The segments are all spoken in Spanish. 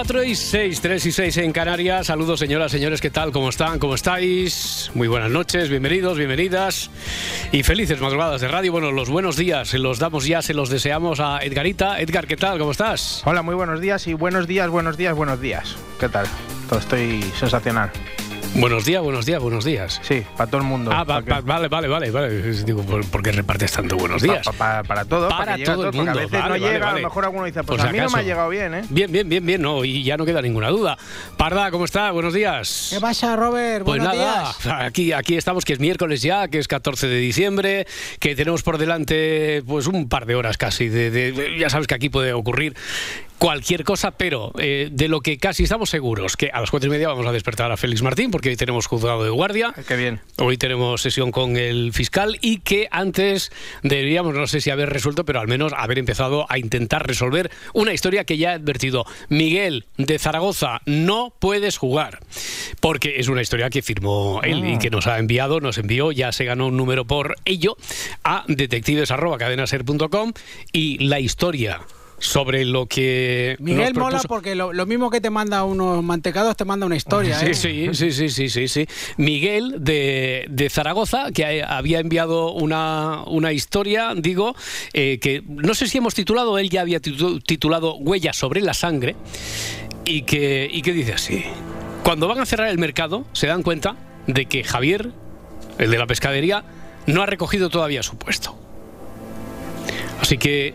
4 y 6, 3 y 6 en Canarias. Saludos, señoras, señores, ¿qué tal? ¿Cómo están? ¿Cómo estáis? Muy buenas noches, bienvenidos, bienvenidas y felices madrugadas de radio. Bueno, los buenos días se los damos ya, se los deseamos a Edgarita. Edgar, ¿qué tal? ¿Cómo estás? Hola, muy buenos días y buenos días, buenos días, buenos días. ¿Qué tal? Todo estoy sensacional. Buenos días, buenos días, buenos días. Sí, para todo el mundo. Ah, pa- pa- vale, vale, vale, vale. Digo, ¿por, por qué repartes tanto buenos días? Pa- pa- para todo, Para para, que a todo el mundo. a veces Vale, no vale, llega, vale. a lo mejor alguno dice, pues Por si a mí no me ha llegado bien, ¿eh? Bien, bien, bien, bien, no, y ya no queda ninguna duda. Parda, ¿cómo está? Buenos días. ¿Qué pasa, Robert? Pues Buenos nada, días. aquí, aquí estamos, que es miércoles ya, que es 14 de diciembre, que tenemos por delante pues un par de horas casi. De, de- de- ya sabes que aquí puede ocurrir cualquier cosa, pero eh, de lo que casi estamos seguros, que a las cuatro y media vamos a despertar a Félix Martín, porque hoy tenemos juzgado de guardia. Qué bien. Hoy tenemos sesión con el fiscal y que antes deberíamos, no sé si haber resuelto, pero al menos haber empezado a intentar resolver una historia que ya he advertido. Miguel de Zaragoza, no puedes jugar. Porque es una historia que firmó él y que nos ha enviado, nos envió, ya se ganó un número por ello, a detectives.cadenaser.com y la historia sobre lo que Miguel nos mola porque lo, lo mismo que te manda unos mantecados, te manda una historia. Sí, ¿eh? sí, sí, sí, sí, sí, sí. Miguel de, de Zaragoza, que ha- había enviado una, una historia, digo, eh, que no sé si hemos titulado, él ya había titu- titulado Huellas sobre la sangre, y que, y que dice así. Cuando van a cerrar el mercado, se dan cuenta de que Javier, el de la pescadería, no ha recogido todavía su puesto. Así que,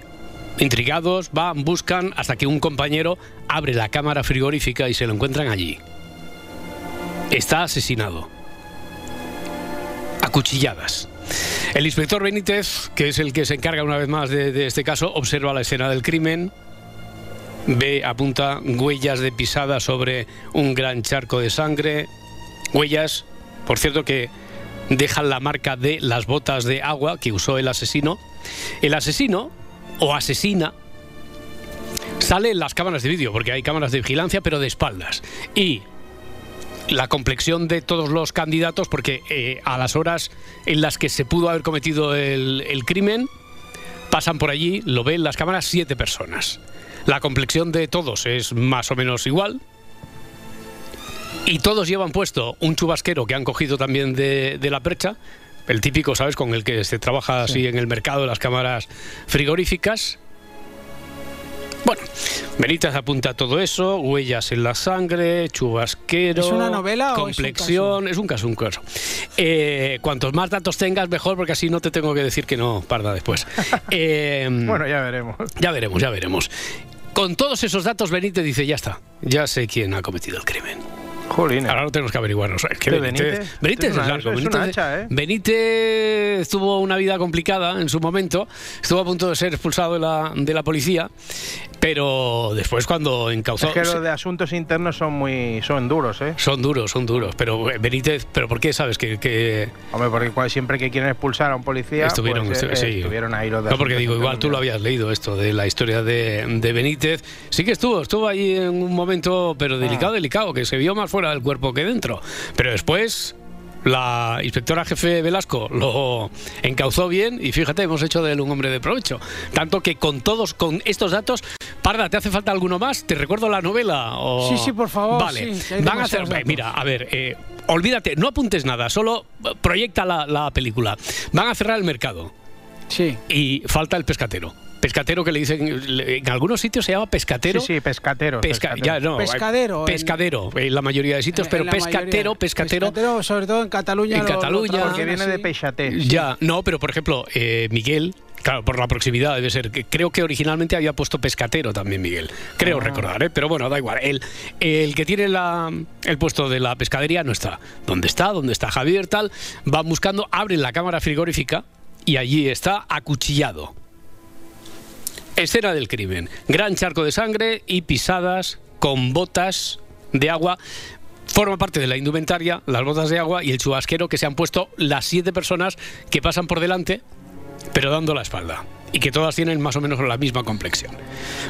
intrigados, van, buscan, hasta que un compañero abre la cámara frigorífica y se lo encuentran allí. Está asesinado. A cuchilladas. El inspector Benítez, que es el que se encarga una vez más de, de este caso, observa la escena del crimen, ve, apunta huellas de pisada sobre un gran charco de sangre, huellas, por cierto, que dejan la marca de las botas de agua que usó el asesino. El asesino, o asesina, sale en las cámaras de vídeo, porque hay cámaras de vigilancia, pero de espaldas. Y la complexión de todos los candidatos, porque eh, a las horas en las que se pudo haber cometido el, el crimen, pasan por allí, lo ven las cámaras siete personas. La complexión de todos es más o menos igual. Y todos llevan puesto un chubasquero que han cogido también de, de la percha, el típico, ¿sabes? Con el que se trabaja así en el mercado de las cámaras frigoríficas. Bueno, Benítez apunta todo eso, huellas en la sangre, chubasquero. ¿Es una novela o es un complexión? Es un caso, un caso. Eh, cuantos más datos tengas, mejor, porque así no te tengo que decir que no, parda después. Eh, Bueno, ya veremos. ya veremos, ya veremos. Con todos esos datos, Benítez dice, ya está, ya sé quién ha cometido el crimen. Jolín. Ahora lo tenemos que averiguarnos. Es que ¿De Benítez, Benítez? Benítez Es largo. es Benítez, hacha, ¿eh? Benítez tuvo una vida complicada en su momento. Estuvo a punto de ser expulsado de la, de la policía, pero después cuando encauzó... Es que los de asuntos internos son muy son duros, ¿eh? Son duros, son duros. Pero eh, Benítez, ¿pero por qué sabes que...? que- Hombre, porque siempre que quieren expulsar a un policía, Estuvieron, pues, eh, estu- sí. estuvieron ahí los de No, porque digo, igual tú lo habías leído esto de la historia de, de Benítez. Sí que estuvo, estuvo ahí en un momento, pero delicado, Ah. delicado, que se vio más fuera del cuerpo que dentro. Pero después la inspectora jefe Velasco lo encauzó bien y fíjate, hemos hecho de él un hombre de provecho. Tanto que con todos, con estos datos, Parda, ¿te hace falta alguno más? ¿Te recuerdo la novela? o- Sí, sí, por favor, Vale, sí, van a hacer, datos. mira, a ver, eh, olvídate, no apuntes nada, solo proyecta la, la película. Van a cerrar el mercado Sí. y falta el pescatero. Pescatero que le dicen, en algunos sitios se llama pescatero. Sí, sí, pescateros. Pesca- pescateros. ya, no, Pescadero, en- pescadero, en la mayoría de sitios, pero pescatero, mayoría. pescatero. sobre todo en Cataluña. En lo- Cataluña. Porque viene de peixaté. Ya, no, pero por ejemplo, eh, Miguel, Claro, por la proximidad debe ser. Creo que originalmente había puesto pescatero también, Miguel. Creo Ah. recordar, ¿eh? pero bueno, da igual. El, el que tiene la- el puesto de la pescadería no está. ¿Dónde está? ¿Dónde está Javier? Tal. Van buscando, abren la cámara frigorífica y allí está acuchillado. Escena del crimen. Gran charco de sangre y pisadas con botas de agua. Forma parte de la indumentaria, las botas de agua y el chubasquero que se han puesto las siete personas que pasan por delante, pero dando la espalda. Y que todas tienen más o menos la misma complexión.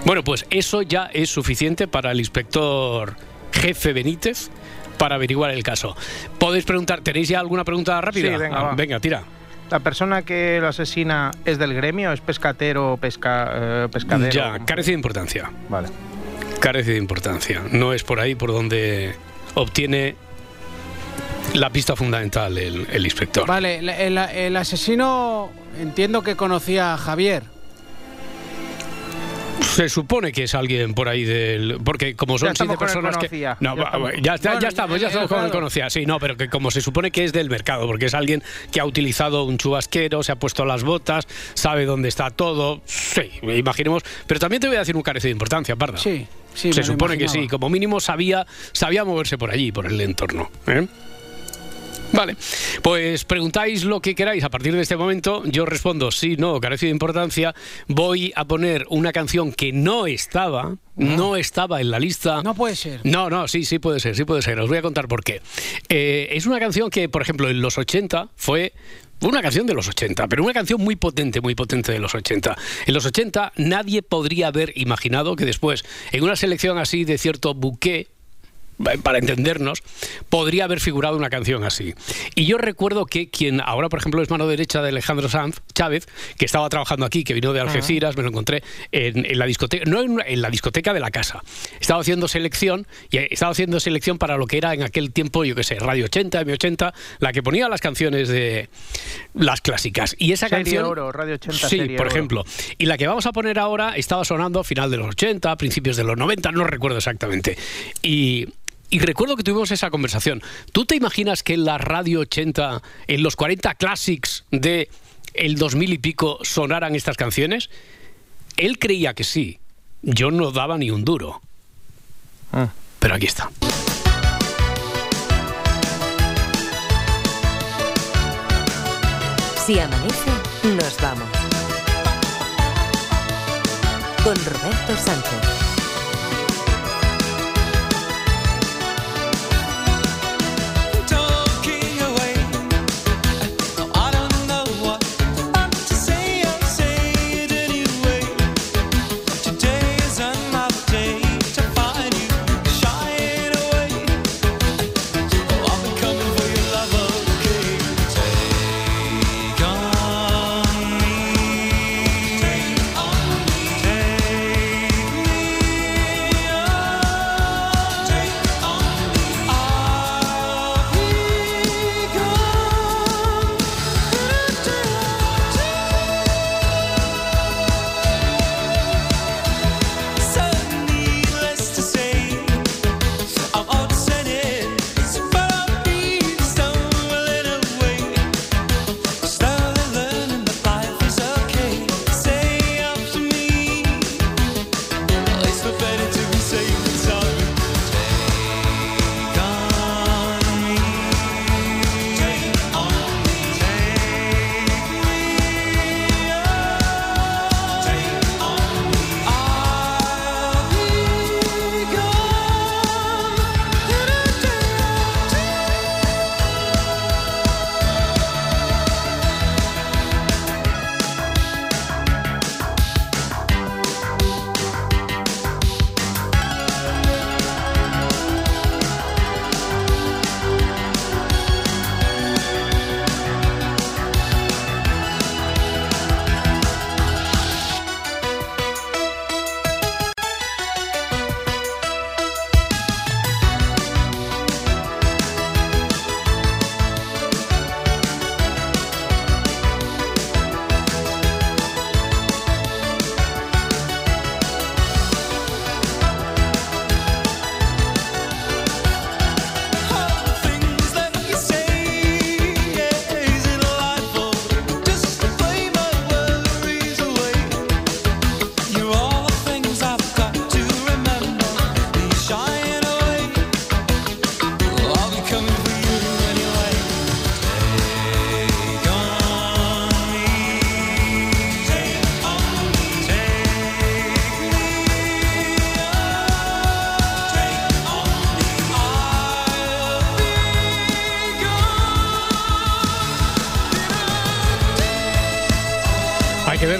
Bueno, pues eso ya es suficiente para el inspector jefe Benítez para averiguar el caso. Podéis preguntar, ¿tenéis ya alguna pregunta rápida? Sí, venga, Ah, venga, tira. ¿La persona que lo asesina es del gremio? ¿Es pescatero, pesca, eh, pescadero? Ya, carece de importancia. Vale. carece de importancia. No es por ahí por donde obtiene la pista fundamental el, el inspector. Vale, el, el- el asesino entiendo que conocía a Javier. Se supone que es alguien por ahí del. Porque como son siete personas que. No, Ya estamos. ya, está- Bueno, ya estamos, ya estamos con el conocía. Sí, no, pero que como se supone que es del mercado, porque es alguien que ha utilizado un chubasquero, se ha puesto las botas, sabe dónde está todo. Sí, imaginemos. Pero también te voy a decir un carece de importancia, Parda. Sí, sí. se supone que sí, como mínimo sabía, sabía moverse por allí, por el entorno. ¿eh? Vale, pues preguntáis lo que queráis a partir de este momento. Yo respondo sí, no, carece de importancia. Voy a poner una canción que no estaba, no estaba en la lista. No puede ser. No, no, sí, sí puede ser, sí puede ser. Os voy a contar por qué. Eh, es una canción que, por ejemplo, en los 80 fue una canción de los 80, pero una canción muy potente, muy potente de los 80. En los 80 nadie podría haber imaginado que después, en una selección así de cierto eh, para entendernos, podría haber figurado una canción así. Y yo recuerdo que quien ahora, por ejemplo, es mano derecha de Alejandro Sanz, Chávez, que estaba trabajando aquí, que vino de Algeciras, me lo encontré en, en la discoteca, no en, una- en la discoteca de la casa. Estaba haciendo selección, y eh, estaba haciendo selección para lo que era en aquel tiempo, yo qué sé, Radio 80, M80, la que ponía las canciones de las clásicas. Y esa Serie canción. Oro, Radio 80, Sí, por Oro. ejemplo. Y la que vamos a poner ahora estaba sonando a final de los 80, principios de los 90, no recuerdo exactamente. Y, y recuerdo que tuvimos esa conversación. ¿Tú te imaginas que en la Radio 80, en los 40 Classics de el 2000 y pico, sonaran estas canciones? Él creía que sí. Yo no daba ni un duro. Ah. Pero aquí está. Si amanece, nos vamos. Con Roberto Sánchez.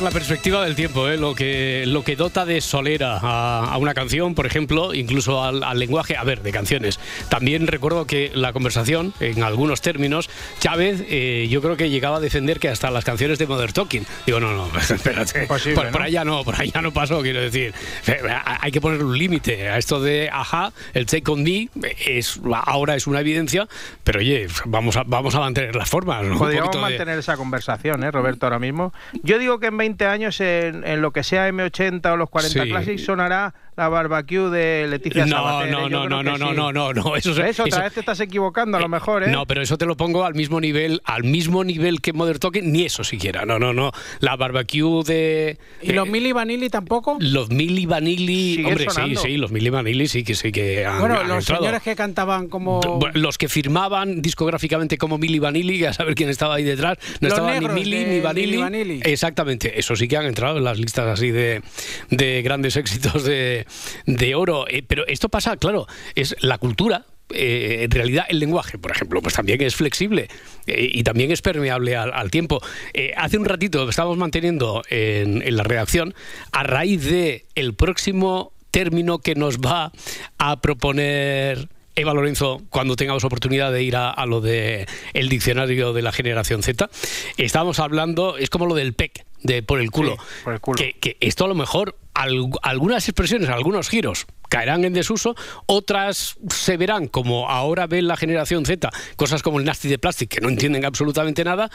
La perspectiva del tiempo, ¿eh? lo, que, lo que dota de solera a, a una canción, por ejemplo, incluso al, al lenguaje, a ver, de canciones. También recuerdo que la conversación, en algunos términos, Chávez, eh, yo creo que llegaba a defender que hasta las canciones de Modern Talking. Digo, no, no, espérate. Imposible, por, por ¿no? allá no, por allá no pasó, quiero decir. Eh, Hay que poner un límite a esto de, ajá, el Take On Me es, ahora es una evidencia, pero oye, vamos a, vamos a mantener las formas. ¿no? Podríamos poquito de- mantener esa conversación, ¿eh, Roberto, ahora mismo. Yo digo que en 20 años, en, en lo que sea M80 o los 40 Sí. Classic, sonará la barbecue de Leticia No, Sabater, no, ¿eh? No, no, no, no, sí. no, no, no, eso, ¿Ves? Otra eso- vez te estás equivocando, a lo mejor, ¿eh? No, pero eso te lo pongo al mismo nivel, al mismo nivel que Modern Talking, ni eso siquiera. No, no, no. La barbecue de. ¿Y los eh, Mili Vanilli tampoco? Los Mili Vanilli, hombre, sonando. sí, sí, los Mili Vanilli sí que sí que han, Bueno, han los entrado. señores que cantaban como... Los que firmaban discográficamente como Mili Vanilli, a saber quién estaba ahí detrás, no Los estaba ni negros Mili ni Vanilli. Exactamente, eso sí que han entrado en las listas así de, de grandes éxitos de, de oro. Eh, pero esto pasa, claro, es la cultura. eh, en realidad el lenguaje, por ejemplo, pues también es flexible eh, y también es permeable al, al tiempo. Eh, hace un ratito estábamos manteniendo en, en la redacción, a raíz de el próximo término que nos va a proponer Eva Lorenzo, cuando tengamos oportunidad de ir a, a lo de el diccionario de la generación Z, estábamos hablando, es como lo del PEC, de por el culo. Sí, por el culo. Que, que esto a lo mejor, al- algunas expresiones, algunos giros caerán en desuso, otras se verán como ahora ve la generación Z, cosas como el nasty de plastic, que no entienden absolutamente nada,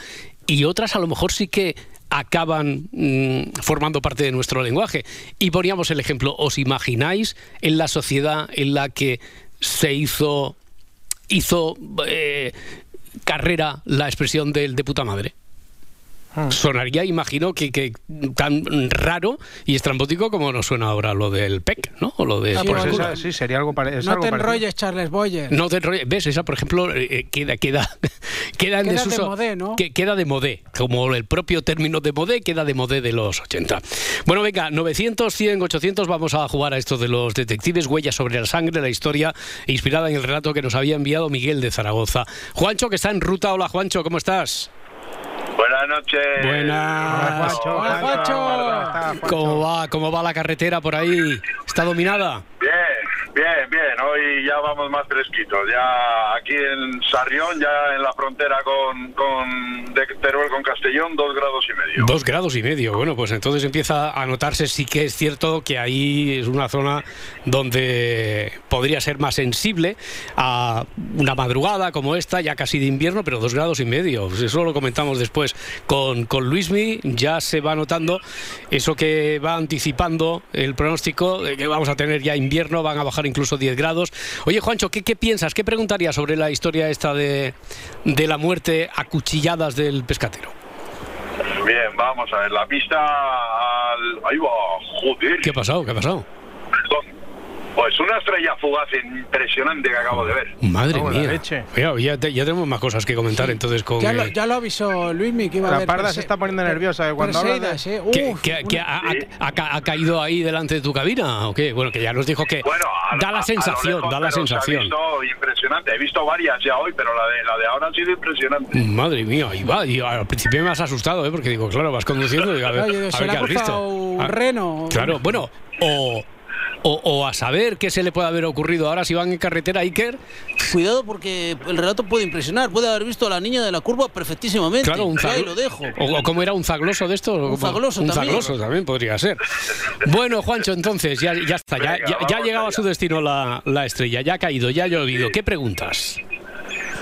y otras a lo mejor sí que acaban mm, formando parte de nuestro lenguaje. Y poníamos el ejemplo, ¿os imagináis en la sociedad en la que se hizo, hizo eh, carrera la expresión del de puta madre? Sonaría, imagino, que, que tan raro y estrambótico como nos suena ahora lo del PEC, ¿no? O lo de Ah, por pues esa- sí, sería algo, pare- es no algo te parecido. enrolles, Charles Boyer. No te enrolles. ¿Ves? Esa, por ejemplo, eh, eh, queda, queda, queda en Queda de modé, ¿no? Que, queda de modé. Como el propio término de modé queda de modé de los 80. Bueno, venga, 900, 100, 800, vamos a jugar a esto de los detectives, huellas sobre la sangre, la historia inspirada en el relato que nos había enviado Miguel de Zaragoza. Juancho, que está en ruta. Hola, Juancho, ¿cómo estás? Buenas noches. Buenas. Hola, Juancho. Hola, Juancho. ¿Cómo estás, Juancho? ¿Cómo va? ¿Cómo va la carretera por ahí? ¿Está dominada? Bien, bien, bien. Hoy ya vamos más fresquitos. Ya aquí en Sarrión, ya en la frontera con, con de Teruel con Castellón, dos grados y medio. Dos grados y medio. Bueno, pues entonces empieza a notarse, sí que es cierto que ahí es una zona donde podría ser más sensible a una madrugada como esta, ya casi de invierno, pero dos grados y medio. Pues Eso lo comentamos después con, con Luismi. Ya se va notando eso que va anticipando el pronóstico de que vamos a tener ya invierno, van a bajar incluso 10 grados. Oye, Juancho, ¿qué, qué piensas? ¿Qué preguntarías sobre la historia esta de, de la muerte a cuchilladas del pescatero? Bien, vamos a ver. La pista al... Ahí va, joder. ¿Qué ha pasado? ¿Qué ha pasado? Pues una estrella fugaz impresionante que acabo de ver. Madre Vamos, la mía. leche. Ya, te- ya tenemos más cosas que comentar entonces con... Ya lo, eh, ya lo avisó Luismi que iba a La parda se está poniendo nerviosa, que cuando habla de- ¿eh? Uf, que- una- ha, ha- ha ca- ha caído ahí delante de tu cabina o qué? Bueno, que ya nos dijo que Bueno, a- da la a sensación, lejos, da la pero se ha sensación. visto impresionante. He visto varias ya hoy, pero la de la de ahora ha sido impresionante. Madre mía, ahí va. Y al principio me has asustado, ¿eh? porque digo, claro, vas conduciendo y a ver, Oye, a ver qué ha has visto. un Ah, reno. Claro, bueno, o, o, o a saber qué se le puede haber ocurrido ahora si van en carretera Iker. Cuidado porque el relato puede impresionar. Puede haber visto a la niña de la curva perfectísimamente. Claro, un Ahí zaglo- lo dejo. O, o como era un zagloso de estos. Un zagloso un también. zagloso también podría ser. Bueno, Juancho, entonces ya, ya está. Ya, Venga, ya, ya ha llegado a su destino la, la estrella. Ya ha caído, ya ha llovido. ¿Qué preguntas?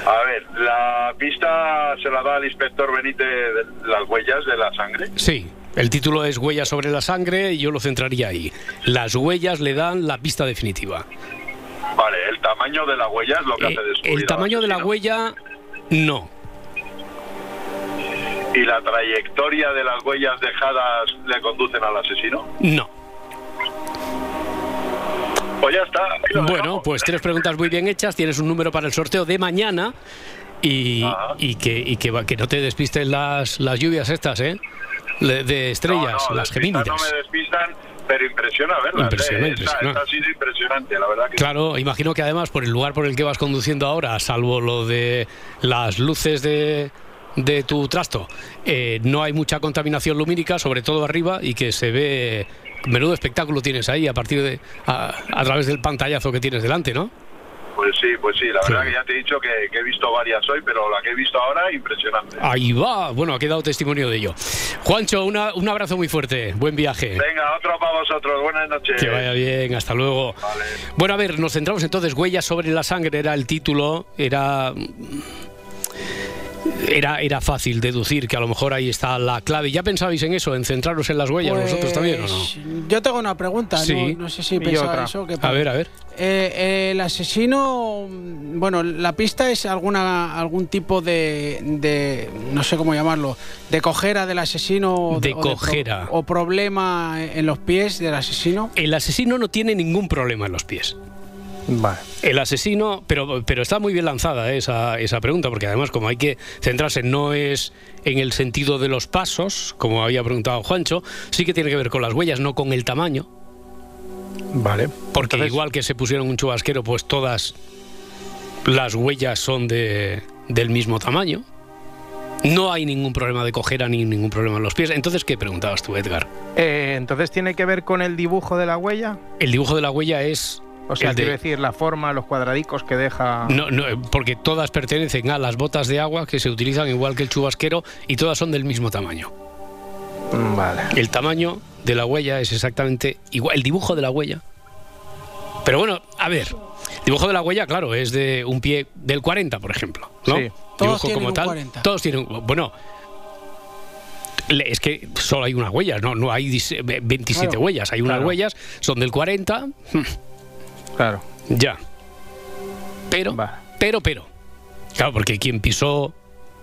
A ver, la pista se la da al inspector Benítez de las huellas de la sangre. Sí. El título es Huellas sobre la sangre y yo lo centraría ahí. Las huellas le dan la pista definitiva. Vale, el tamaño de la huella es lo que Eh, hace descubrir el tamaño de la huella, no. ¿Y la trayectoria de las huellas dejadas le conducen al asesino? No. Pues ya está. Bueno, pues tres preguntas muy bien hechas. Tienes un número para el sorteo de mañana y, y que, y que, va- que no te despisten las, las lluvias estas, ¿eh? De estrellas, No, no, las gemínidas. No me despistan, pero impresiona verlas. Impresiona, eh. Impresiona. esta ha sido impresionante, la verdad que Claro, imagino que además por el lugar por el que vas conduciendo ahora, salvo lo de las luces de de tu trasto eh, no hay mucha contaminación lumínica, sobre todo arriba, y que se ve. Menudo espectáculo tienes ahí a partir de. a, a través del pantallazo que tienes delante, ¿no? Pues sí, pues sí, la Sí. verdad que ya te he dicho que, que he visto varias hoy, pero la que he visto ahora, impresionante. Ahí va, bueno, ha quedado testimonio de ello. Juancho, una- un abrazo muy fuerte, buen viaje. Venga, otro para vosotros, buenas noches. Que vaya bien, hasta luego. Vale. Bueno, a ver, nos centramos entonces, Huellas sobre la sangre era el título, era... Era, era fácil deducir que a lo mejor ahí está la clave. ¿Ya pensabais en eso, en centraros en las huellas vosotros también o no? Pues, Yo tengo una pregunta, Sí. no, no sé si pensaba eso. que A ver, a ver. Eh, eh, el asesino, bueno, la pista es alguna algún tipo de, de no sé cómo llamarlo, de cojera del asesino De o pro- cojera. o problema en los pies del asesino. El asesino no tiene ningún problema en los pies. Vale. El asesino, pero, pero está muy bien lanzada esa, esa pregunta, porque además como hay que centrarse, no es en el sentido de los pasos, como había preguntado Juancho, sí que tiene que ver con las huellas, no con el tamaño, Vale. porque Entonces- igual que se pusieron un chubasquero, pues todas las huellas son de, del mismo tamaño. No hay ningún problema de cojera ni ningún problema en los pies. Entonces, ¿qué preguntabas tú, Edgar? Eh, entonces tiene que ver con el dibujo de la huella. El dibujo de la huella es... O sea, el de- quiero decir, la forma, los cuadradicos que deja. No, no, porque todas pertenecen a las botas de agua que se utilizan igual que el chubasquero y todas son del mismo tamaño. Mm, Vale. El tamaño de la huella es exactamente igual, el dibujo de la huella. Pero bueno, a ver, dibujo de la huella, claro, es de un pie del 40, por ejemplo. ¿no? Sí. Todos Dibujo tienen como un tal. 40. Todos tienen, bueno, le- es que solo hay una huella, no, no hay dis- 27 Claro, huellas, hay unas claro. huellas, son del 40, Claro. ya. Pero, pero, pero. Claro, porque quien pisó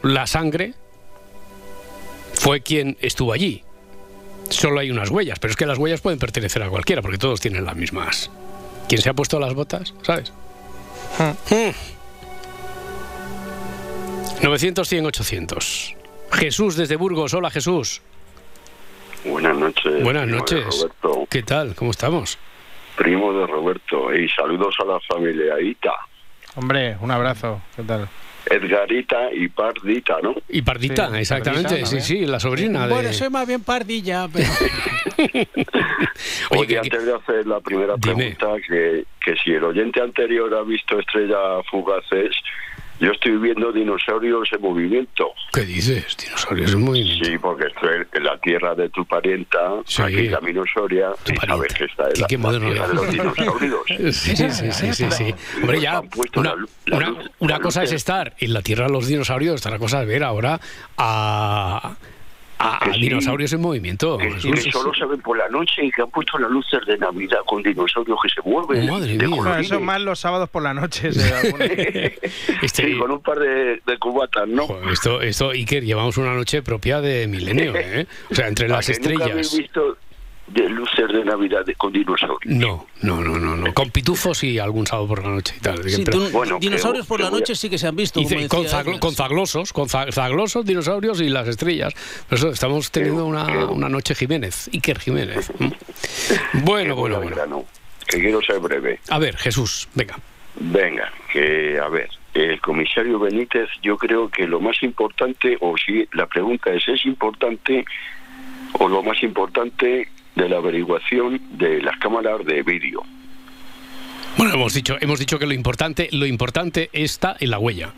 la sangre fue quien estuvo allí. Solo hay unas huellas, pero es que las huellas pueden pertenecer a cualquiera, porque todos tienen las mismas. ¿Quién se ha puesto las botas? ¿Sabes? Mm. 900, 100, 800. Jesús desde Burgos. Hola, Jesús. Buenas noches. Buenas noches. Roberto, ¿Qué tal? ¿Cómo estamos? Primo de Roberto. Y saludos a la familia Ita. Hombre, un abrazo. ¿Qué tal? Edgarita y Pardita, ¿no? Y Pardita, Sí, exactamente. Pardita, sí, ¿no? sí, la sobrina de... Bueno, soy más bien pardilla, pero Oye, Oye, que- que- antes de hacer la primera Dime. pregunta, que, que si el oyente anterior ha visto Estrella Fugaces, yo estoy viendo dinosaurios en movimiento. ¿Qué dices? Dinosaurios en movimiento. Sí, porque estoy en la tierra de tu parienta, Sí. aquí camino Soria, Tu y sabes que está en la, qué la tierra de los dinosaurios. Sí, sí, sí, sí, sí, sí. Hombre, ya, una, la lu- la una- cosa es estar en la tierra de los dinosaurios, otra cosa es ver ahora a, a- a Que sí. dinosaurios en movimiento. Que, Jesús. que solo se ven por la noche y que han puesto las luces de Navidad con dinosaurios que se mueven. Madre de mía. Eso más los sábados por la noche. Este- Sí, con un par de, de cubatas, ¿no? Joder, esto, esto, Iker, llevamos una noche propia de milenio, ¿eh? O sea, entre ¿A las que Nunca habéis estrellas. visto de luces de Navidad de- con dinosaurios. No, no, no, no, no. Con pitufos y algún sábado por la noche y tal. Sí, Pero- tú- Bueno, dinosaurios que- por que la a- noche sí que se han visto. Y como ce- con, zaglo- con zaglosos, con za- zaglosos, dinosaurios y las estrellas. Por eso estamos teniendo una, una noche Jiménez, Iker Jiménez. Bueno, bueno, bueno. grano, que quiero ser breve. A ver, Jesús, venga. Venga, que a ver, el comisario Benítez, yo creo que lo más importante, o si la pregunta es, ¿es importante o lo más importante de la averiguación de las cámaras de vídeo? Bueno, hemos dicho, hemos dicho que lo importante, lo importante está en la huella.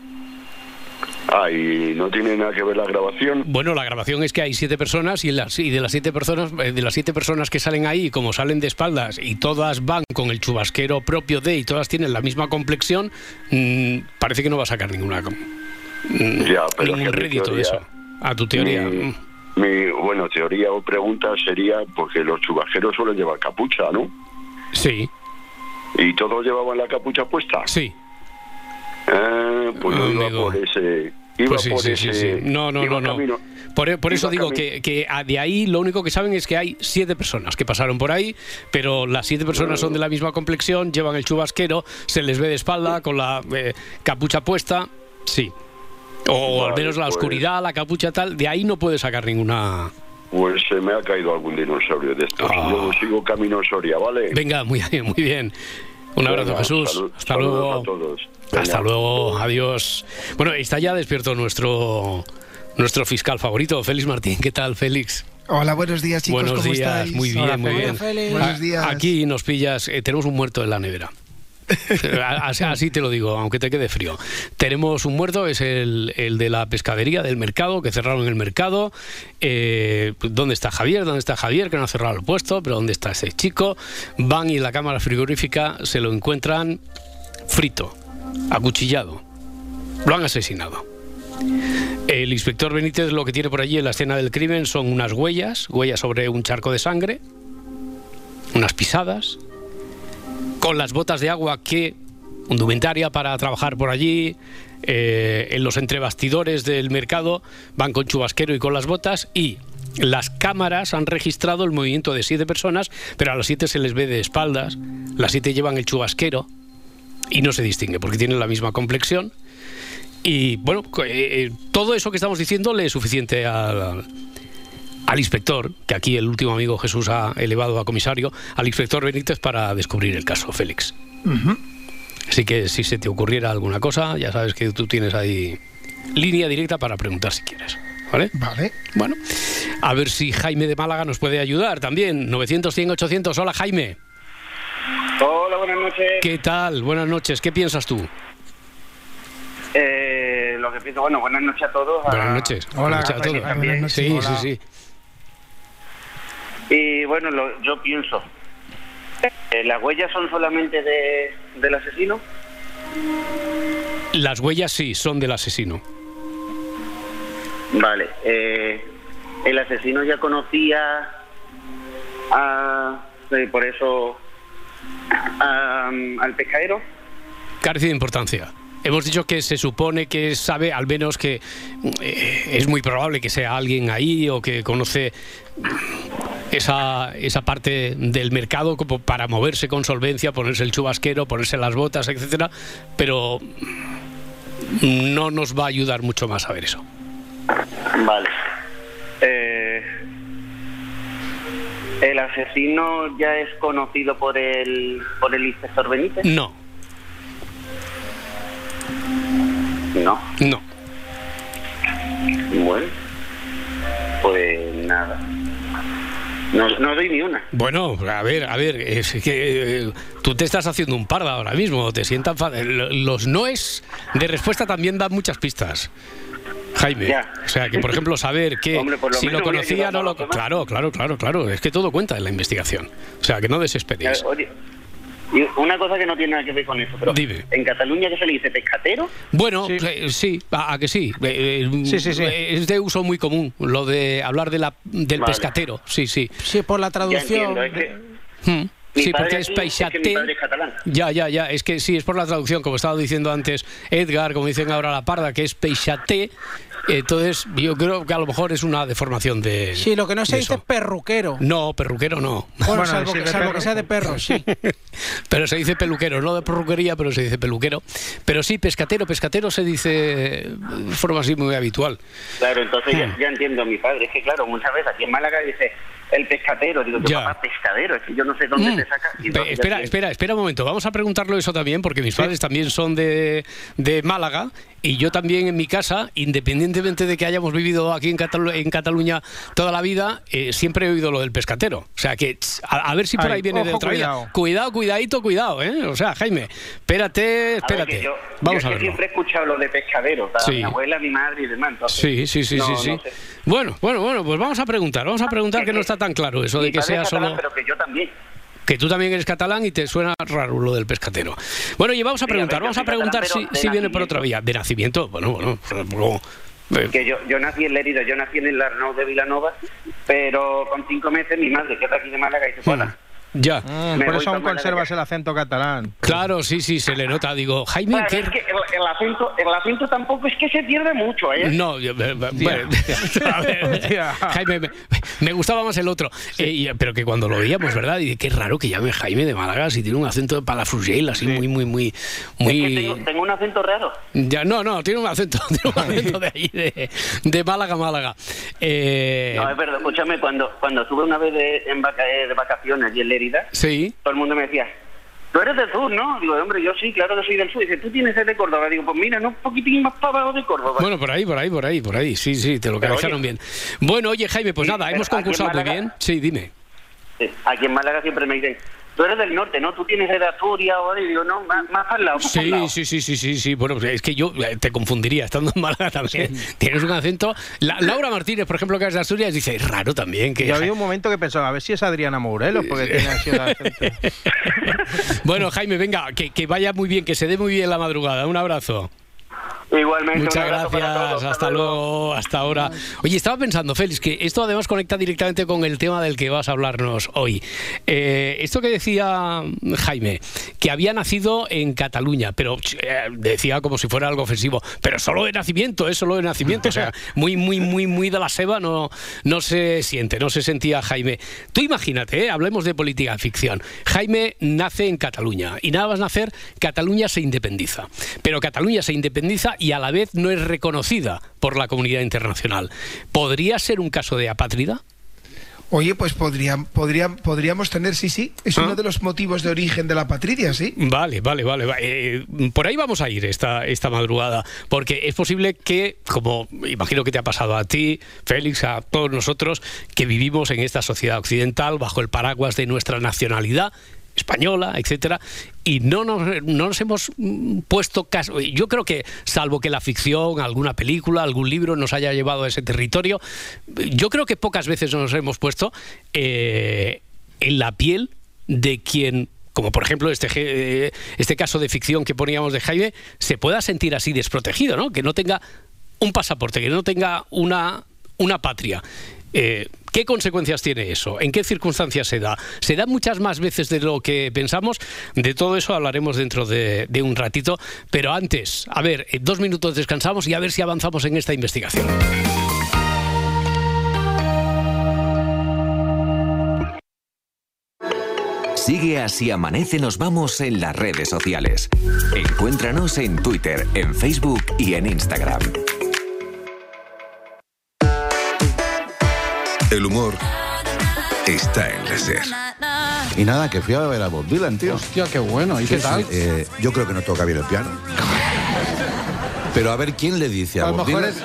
Ah, y no tiene nada que ver la grabación. Bueno, la grabación es que hay siete personas y, las, y de las siete personas, eh, de las siete personas que salen ahí, como salen de espaldas y todas van con el chubasquero propio de y todas tienen la misma complexión, mm, parece que no va a sacar ninguna mm, Ya, pero ningún rédito de eso. A tu teoría. Mi, bueno, teoría o pregunta sería porque los chubajeros suelen llevar capucha, ¿no? Sí, ¿Y todos llevaban la capucha puesta? sí. Ah, pues yo iba Amigo. por ese... Iba Pues sí, por sí, ese... sí, sí. No, no, iba no, camino- Por, por eso digo que, que de ahí lo único que saben es que hay siete personas que pasaron por ahí, pero las siete personas son de la misma complexión, llevan el chubasquero, se les ve de espalda con la eh, capucha puesta, sí. O al menos la pues- oscuridad, la capucha tal, de ahí no puede sacar ninguna... Pues se me ha caído algún dinosaurio de estos. Ah. Luego sigo camino Soria, ¿vale? Venga, muy bien, muy bien. Un abrazo, Venga, Jesús. salud- Hasta luego. a todos. Hasta luego, adiós. Bueno, está ya despierto nuestro nuestro fiscal favorito, Félix Martín. ¿Qué tal, Félix? Hola, buenos días, chicos. Buenos ¿Cómo días, estáis? muy bien, Hola, muy bien. Félix. Buenos días. Aquí nos pillas, eh, tenemos un muerto en la nevera. Así, te lo digo, aunque te quede frío. Tenemos un muerto, es el, de la pescadería del mercado, que cerraron el mercado. Eh, ¿Dónde está Javier? ¿Dónde está Javier? Que no ha cerrado el puesto, pero ¿dónde está ese chico? Van y la cámara frigorífica se lo encuentran frito, acuchillado. Lo han asesinado. El inspector Benítez lo que tiene por allí en la escena del crimen son unas huellas, huellas sobre un charco de sangre, unas pisadas, con las botas de agua que indumentaria para trabajar por allí. eh, en los entrebastidores del mercado van con chubasquero y con las botas y las cámaras han registrado el movimiento de siete personas, pero a las siete se les ve de espaldas, las siete llevan el chubasquero y no se distingue porque tienen la misma complexión. Y bueno, eh, eh, todo eso que estamos diciendo le es suficiente al, al inspector, que aquí el último amigo Jesús ha elevado a comisario, al inspector Benítez para descubrir el caso, Félix. Así que si se te ocurriera alguna cosa, ya sabes que tú tienes ahí línea directa para preguntar si quieres. ¿Vale? Vale. Bueno, a ver si Jaime de Málaga nos puede ayudar también. 900, 100, 800. Hola, Jaime. Hola, buenas noches. ¿Qué tal? Buenas noches. ¿Qué piensas tú? Eh, lo que pienso, bueno, buenas noches a todos. Buenas noches. Hola, Buenas noches a Jaime, todos. también. Buenas Sí, noches. sí, Hola. sí. Y bueno, lo- yo pienso, eh, ¿las huellas son solamente de, del asesino? Las huellas sí, son del asesino. Vale. Eh, ¿El asesino ya conocía a... eh, por eso... a- al pescadero? Carece de importancia. Hemos dicho que se supone que sabe, al menos que eh, es muy probable que sea alguien ahí o que conoce esa, esa parte del mercado como para moverse con solvencia, ponerse el chubasquero, ponerse las botas, etcétera, pero no nos va a ayudar mucho más a ver eso. Vale. Eh, ¿El asesino ya es conocido por el, por el inspector Benítez? No, No. no. Bueno, pues nada. No, no doy ni una. Bueno, a ver, a ver, es que eh, tú te estás haciendo un parda ahora mismo, te sientan lo- Los noes de respuesta también dan muchas pistas. Jaime, Ya. o sea, que por ejemplo saber que Hombre, si lo conocía no lo claro, claro, claro, claro, es que todo cuenta en la investigación. O sea, que no Eh, desesperéis. Oye, y una cosa que no tiene nada que ver con eso, pero Dime. en Cataluña que se le dice pescatero, Bueno, Sí. eh, sí, a, a que sí. Eh, eh, Sí, sí, sí. eh, Es de uso muy común lo de hablar de la, del Vale. pescatero. Sí, sí. Sí, por la ya traducción. entiendo, es que Hmm. mi Sí, porque es aquí es que catalán. Ya, ya, ya. Es que sí, es por la traducción, como estaba diciendo antes Edgar, como dicen ahora la parda, que es peixaté. Entonces, yo creo que a lo mejor es una deformación de. Sí, lo que no se dice es perruquero. No, perruquero no. Bueno, Bueno, salvo, sí, que, salvo que sea de perro, sí. Pero se dice peluquero, no de perruquería, pero se dice peluquero. Pero sí, pescatero, pescatero se dice de forma así muy habitual. Claro, entonces ya, Hmm. ya entiendo a mi padre. Es que claro, muchas veces aquí en Málaga dice el pescatero. Digo, Ya. papá, pescadero. Es que yo no sé dónde Mm. te saca. Y ya espera, espera, espera un momento. Vamos a preguntarlo eso también, porque mis padres también son de, de Málaga y yo también en mi casa, independientemente de que hayamos vivido aquí en, Catalu- en Cataluña toda la vida, eh, siempre he oído lo del pescatero. O sea que tss, a, a ver si por Ay, ahí viene de ojo, otra vida. cuidado. Cuidado, cuidadito, cuidado, ¿eh? O sea, Jaime, espérate, A ver, espérate. yo, Vamos yo a es verlo. siempre he escuchado lo de pescadero. para Sí. Mi abuela, mi madre y demás. entonces, Sí, sí, sí, no- sí, no sí. sé. Bueno, bueno, bueno, pues vamos a preguntar, vamos a preguntar que no está tan claro eso de que sea catalán, solo Pero que yo también. que tú también eres catalán y te suena raro lo del pescatero. Bueno, y vamos a preguntar, ver, vamos a preguntar si, de si viene por otra vía. De nacimiento, bueno, bueno, Que yo, yo nací en Lerida, yo nací en el Arnau de Vilanova, pero con cinco meses mi madre, que es de aquí de Málaga, dice, hola, ya. Mm, por eso aún conservas el acento catalán. Claro, sí, sí, se le nota. Digo, Jaime, Bueno, ¿qué? es que el, el acento, el acento tampoco es que se pierde mucho, ¿eh? No, yo- eh, bueno, a ver. Jaime, me, me gustaba más el otro. Eh, y- pero que cuando lo veíamos, ¿verdad? Y qué raro que llame Jaime de Málaga si tiene un acento de Palafrugell, así muy, muy, muy, Es que muy. tengo, tengo un acento raro. Ya, no, no, tiene un acento, tiene un acento de ahí, de, de Málaga, Málaga. Eh, No, es verdad, escúchame, cuando, cuando estuve una vez de, en vaca- eh, de vacaciones allí en Sí, todo el mundo me decía, tú eres del sur, ¿no? Digo, hombre, yo sí, claro que soy del sur. Dice, tú tienes sed de Córdoba. Digo, pues mira, no, un poquitín más para abajo de Córdoba. Bueno, por ahí, por ahí, por ahí, por ahí. Sí, sí, te lo oye, bien. Bueno, oye, Jaime, pues sí, nada, hemos concursado muy bien. Sí, dime. Sí, Aquí en Málaga siempre me dicen, tú eres del norte, ¿no? Tú tienes de Asturias o digo, no, más, más al lado, más al Sí, lado. sí, sí, sí, sí, sí. Bueno, pues es que yo eh, te confundiría estando en Málaga también. Tienes un acento. La- Laura Martínez, por ejemplo, que es de Asturias, dice, es raro también que. Yo había un momento que pensaba, a ver si es Adriana Morelos, porque tiene así el acento. Bueno, Jaime, venga, que, que vaya muy bien, que se dé muy bien la madrugada. Un abrazo. Igualmente. Muchas gracias, hasta luego, hasta ahora. Oye, estaba pensando, Félix, que esto además conecta directamente con el tema del que vas a hablarnos hoy. Eh, esto que decía Jaime, que había nacido en Cataluña, pero eh, decía como si fuera algo ofensivo, pero solo de nacimiento, es solo de nacimiento, o sea, muy, muy, muy, muy de la seba no, no se siente, no se sentía Jaime. Tú imagínate, eh, hablemos de política ficción. Jaime nace en Cataluña y nada más nacer, Cataluña se independiza. Pero Cataluña se independiza y a la vez no es reconocida por la comunidad internacional. ¿Podría ser un caso de apátrida? Oye, pues podría, podría, podríamos tener, sí, sí, es ¿Ah? uno de los motivos de origen de la patridia, sí. Vale, vale, vale. va- eh, por ahí vamos a ir esta, esta madrugada, porque es posible que, como imagino que te ha pasado a ti, Félix, a todos nosotros, que vivimos en esta sociedad occidental bajo el paraguas de nuestra nacionalidad española, etcétera, y no nos, no nos hemos mm, puesto caso. Yo creo que, salvo que la ficción, alguna película, algún libro nos haya llevado a ese territorio, yo creo que pocas veces nos hemos puesto eh, en la piel de quien como por ejemplo este, eh, este caso de ficción que poníamos de Jaime, se pueda sentir así desprotegido, ¿no? Que no tenga un pasaporte, que no tenga una, una patria. Eh, ¿Qué consecuencias tiene eso? ¿En qué circunstancias se da? ¿Se da muchas más veces de lo que pensamos? De todo eso hablaremos dentro de, un ratito. Pero antes, a ver, en dos minutos descansamos y a ver si avanzamos en esta investigación. Sigue así amanece nos vamos en las redes sociales. Encuéntranos en Twitter, en Facebook y en Instagram. El humor está en la SER. Y nada, que fui a ver a Bob Dylan, tío. Hostia, qué bueno. ¿Y Sí, qué tal? sí, eh, yo creo que no toca bien el piano. Pero a ver, ¿quién le dice a, a Bob Dylan? es,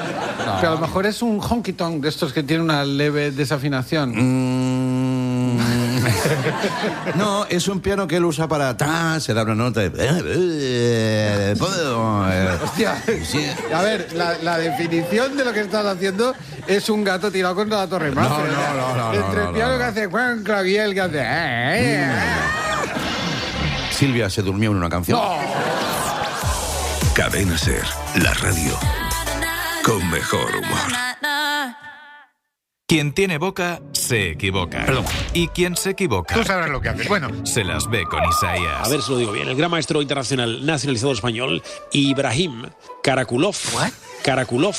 pero a lo mejor es un honky tonk de estos que tiene una leve desafinación. Mm. No, es un piano que él usa para... ta, se da una nota de... eh, Hostia. A ver, la, la definición de lo que estás haciendo es un gato tirado contra la torre Eiffel. No, no, no, no, Entre no, el piano no, que hace Juan Claviel que hace. eh, eh, Silvia se durmió en una canción. Cadena SER, la radio con mejor humor. Quien tiene boca se equivoca. Y quien se equivoca. Tú sabrás lo que haces. Bueno, Se las ve con Isaías. A ver si lo digo bien. El gran maestro internacional nacionalizado español, Ibrahim Karakulov. Karakulov.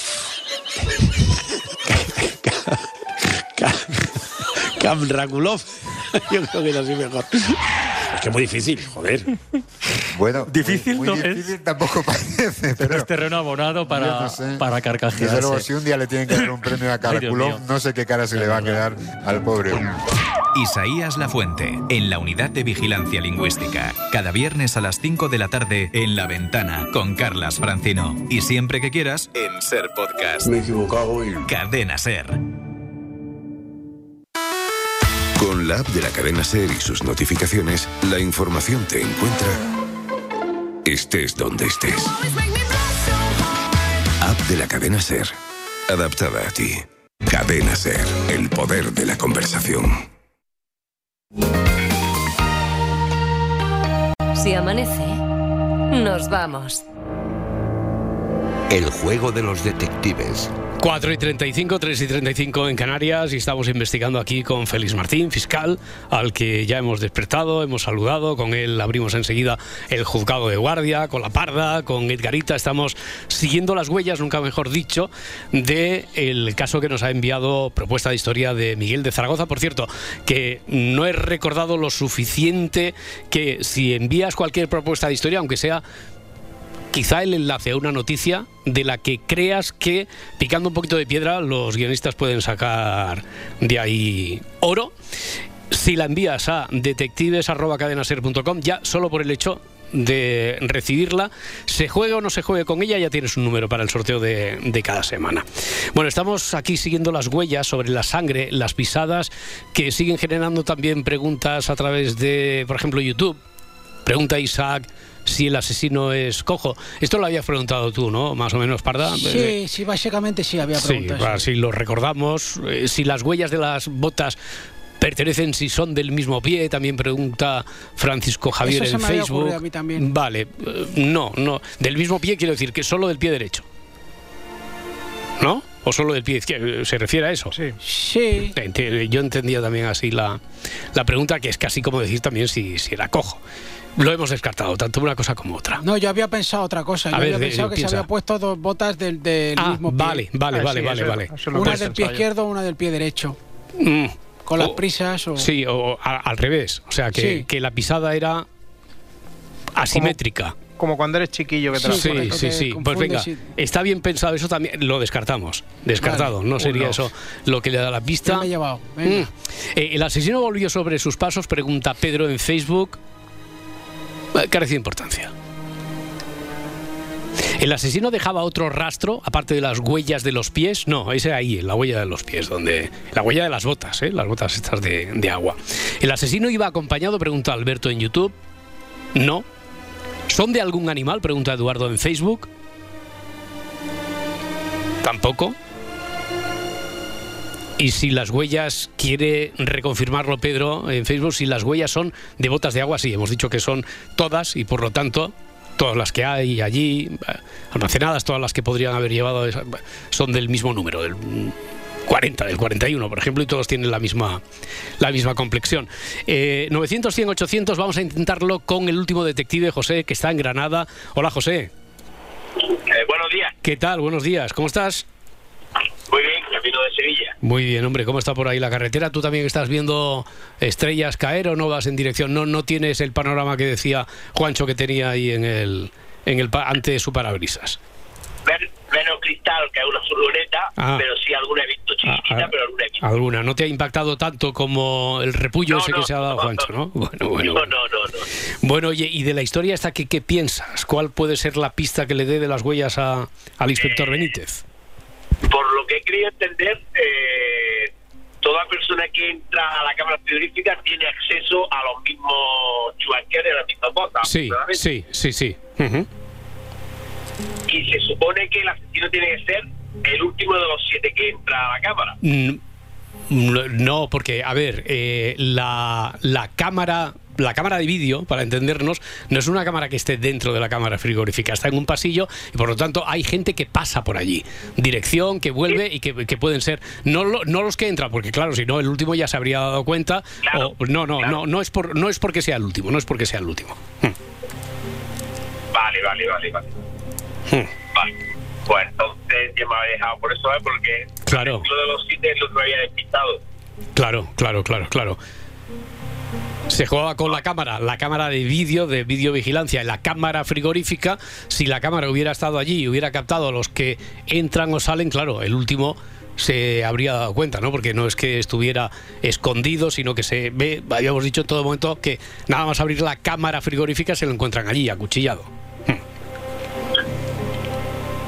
Kamrakulov. Yo creo que es así mejor. Es que es muy difícil, joder. bueno. Difícil muy, no muy es. difícil tampoco parece, pero. Es terreno abonado para, no sé. para carcajearse. Desde luego, si un día le tienen que dar un premio a mío. no sé qué cara se le va a quedar al pobre. Isaías Lafuente, en la unidad de vigilancia lingüística. Cada viernes a las 5 de la tarde en La Ventana con Carlas Francino. Y siempre que quieras, en Ser Podcast. Me he equivocado y... Cadena Ser. Con la app de la cadena SER y sus notificaciones, la información te encuentra estés donde estés. App de la cadena SER, adaptada a ti. Cadena SER, el poder de la conversación. Si amanece, nos vamos. El juego de los detectives. 4 y 35, 3 y 35 en Canarias y estamos investigando aquí con Félix Martín, fiscal, al que ya hemos despertado, hemos saludado, con él abrimos enseguida el juzgado de guardia, con la parda, con Edgarita, estamos siguiendo las huellas, nunca mejor dicho, de el caso que nos ha enviado propuesta de historia de Miguel de Zaragoza, por cierto, que no he recordado lo suficiente que si envías cualquier propuesta de historia, aunque sea quizá el enlace a una noticia de la que creas que, picando un poquito de piedra, los guionistas pueden sacar de ahí oro. si la envías a detectives.cadenaser.com, ya solo por el hecho de recibirla, se juegue o no se juegue con ella, ya tienes un número para el sorteo de, de cada semana. Bueno, estamos aquí siguiendo las huellas sobre la sangre, las pisadas, que siguen generando también preguntas a través de, por ejemplo, YouTube. Pregunta Isaac si el asesino es cojo. Esto lo habías preguntado tú, ¿no? Más o menos, Parda. Sí, sí, básicamente sí había Sí, preguntas. para si lo recordamos, eh, si las huellas de las botas pertenecen, si son del mismo pie, también pregunta Francisco Javier Eso se en me había Facebook. ocurrido a mí también. Vale, eh, no, no, del mismo pie quiero decir que solo del pie derecho. ¿No? ¿O solo del pie izquierdo? ¿Se refiere a eso? Sí. Sí. Yo entendía también así la, la pregunta, que es casi como decir también si, si era cojo. Lo hemos descartado, tanto una cosa como otra. No, yo había pensado otra cosa. Yo A había de- pensado que piensa. se había puesto dos botas del, del Ah, mismo pie. vale, vale, Ah, vale, sí, vale, eso- vale. eso Una del pie izquierdo, una del pie derecho. Mm. Con las O- prisas o... Sí, o a- al revés. O sea, que, Sí. que la pisada era asimétrica. Como cuando eres chiquillo que te Sí, pones. sí, sí. Pues venga, está bien pensado eso también. Lo descartamos. Descartado. Vale. No sería Uno. eso lo que le da la pista. Ya me he llevado. Venga. Mm. Eh, el asesino volvió sobre sus pasos, pregunta Pedro en Facebook. Carece de importancia. ¿El asesino dejaba otro rastro, aparte de las huellas de los pies? No, ese ahí, la huella de los pies, donde. La huella de las botas, ¿eh? las botas estas de, de agua. ¿El asesino iba acompañado? Pregunta Alberto en YouTube. No. ¿Son de algún animal? Pregunta Eduardo en Facebook. Tampoco. Y si las huellas, quiere reconfirmarlo Pedro en Facebook, si las huellas son de botas de agua, sí, hemos dicho que son todas y por lo tanto todas las que hay allí eh, almacenadas, todas las que podrían haber llevado son del mismo número, del mm, 40, del 41, por ejemplo, y todos tienen la misma, la misma complexión. Eh, 900, 100, 800, vamos a intentarlo con el último detective, José, que está en Granada. Hola, José. buenos días. ¿Qué tal? Buenos días. ¿Cómo estás? Muy bien, camino de Sevilla. Muy bien, hombre, ¿cómo está por ahí la carretera? ¿Tú también estás viendo estrellas caer o no vas en dirección? No, no tienes el panorama que decía Juancho que tenía ahí en el, en el ante su parabrisas. Ver, menos cristal que una furgoneta, Ah. pero sí alguna he visto chiquitita, ah. pero alguna he visto. Alguna, ¿no te ha impactado tanto como el repullo No, ese no, que se ha dado Juancho, no? Bueno, bueno. No, no, no, no. Bueno, oye, y de la historia esta, ¿qué, qué piensas? ¿Cuál puede ser la pista que le dé de las huellas a- al inspector Benítez? Por que querido entender, eh, toda persona que entra a la cámara frigorífica tiene acceso a los mismos chuanqueres, a las mismas botas. Sí, sí, sí, sí. Y se supone que el asesino tiene que ser el último de los siete que entra a la cámara. Mm, No, porque, a ver, eh, la, la cámara. La cámara de vídeo, para entendernos, no es una cámara que esté dentro de la cámara frigorífica, está en un pasillo y por lo tanto hay gente que pasa por allí. Dirección, que vuelve y que, que pueden ser, no, lo- no los que entran, porque claro, si no, el último ya se habría dado cuenta. o, no, no, no, no es, por, no es porque sea el último, no es porque sea el último. Vale, vale, vale, vale. Hmm. Vale. Pues entonces ya me había dejado por eso, ¿eh? Porque Claro. lo de los siete es lo que me había despistado. Claro, claro, claro, claro. Se jugaba con la cámara, la cámara de vídeo, de videovigilancia, la cámara frigorífica. Si la cámara hubiera estado allí y hubiera captado a los que entran o salen, claro, el último se habría dado cuenta, ¿no? Porque no es que estuviera escondido, sino que se ve, habíamos dicho en todo momento que nada más abrir la cámara frigorífica se lo encuentran allí, acuchillado.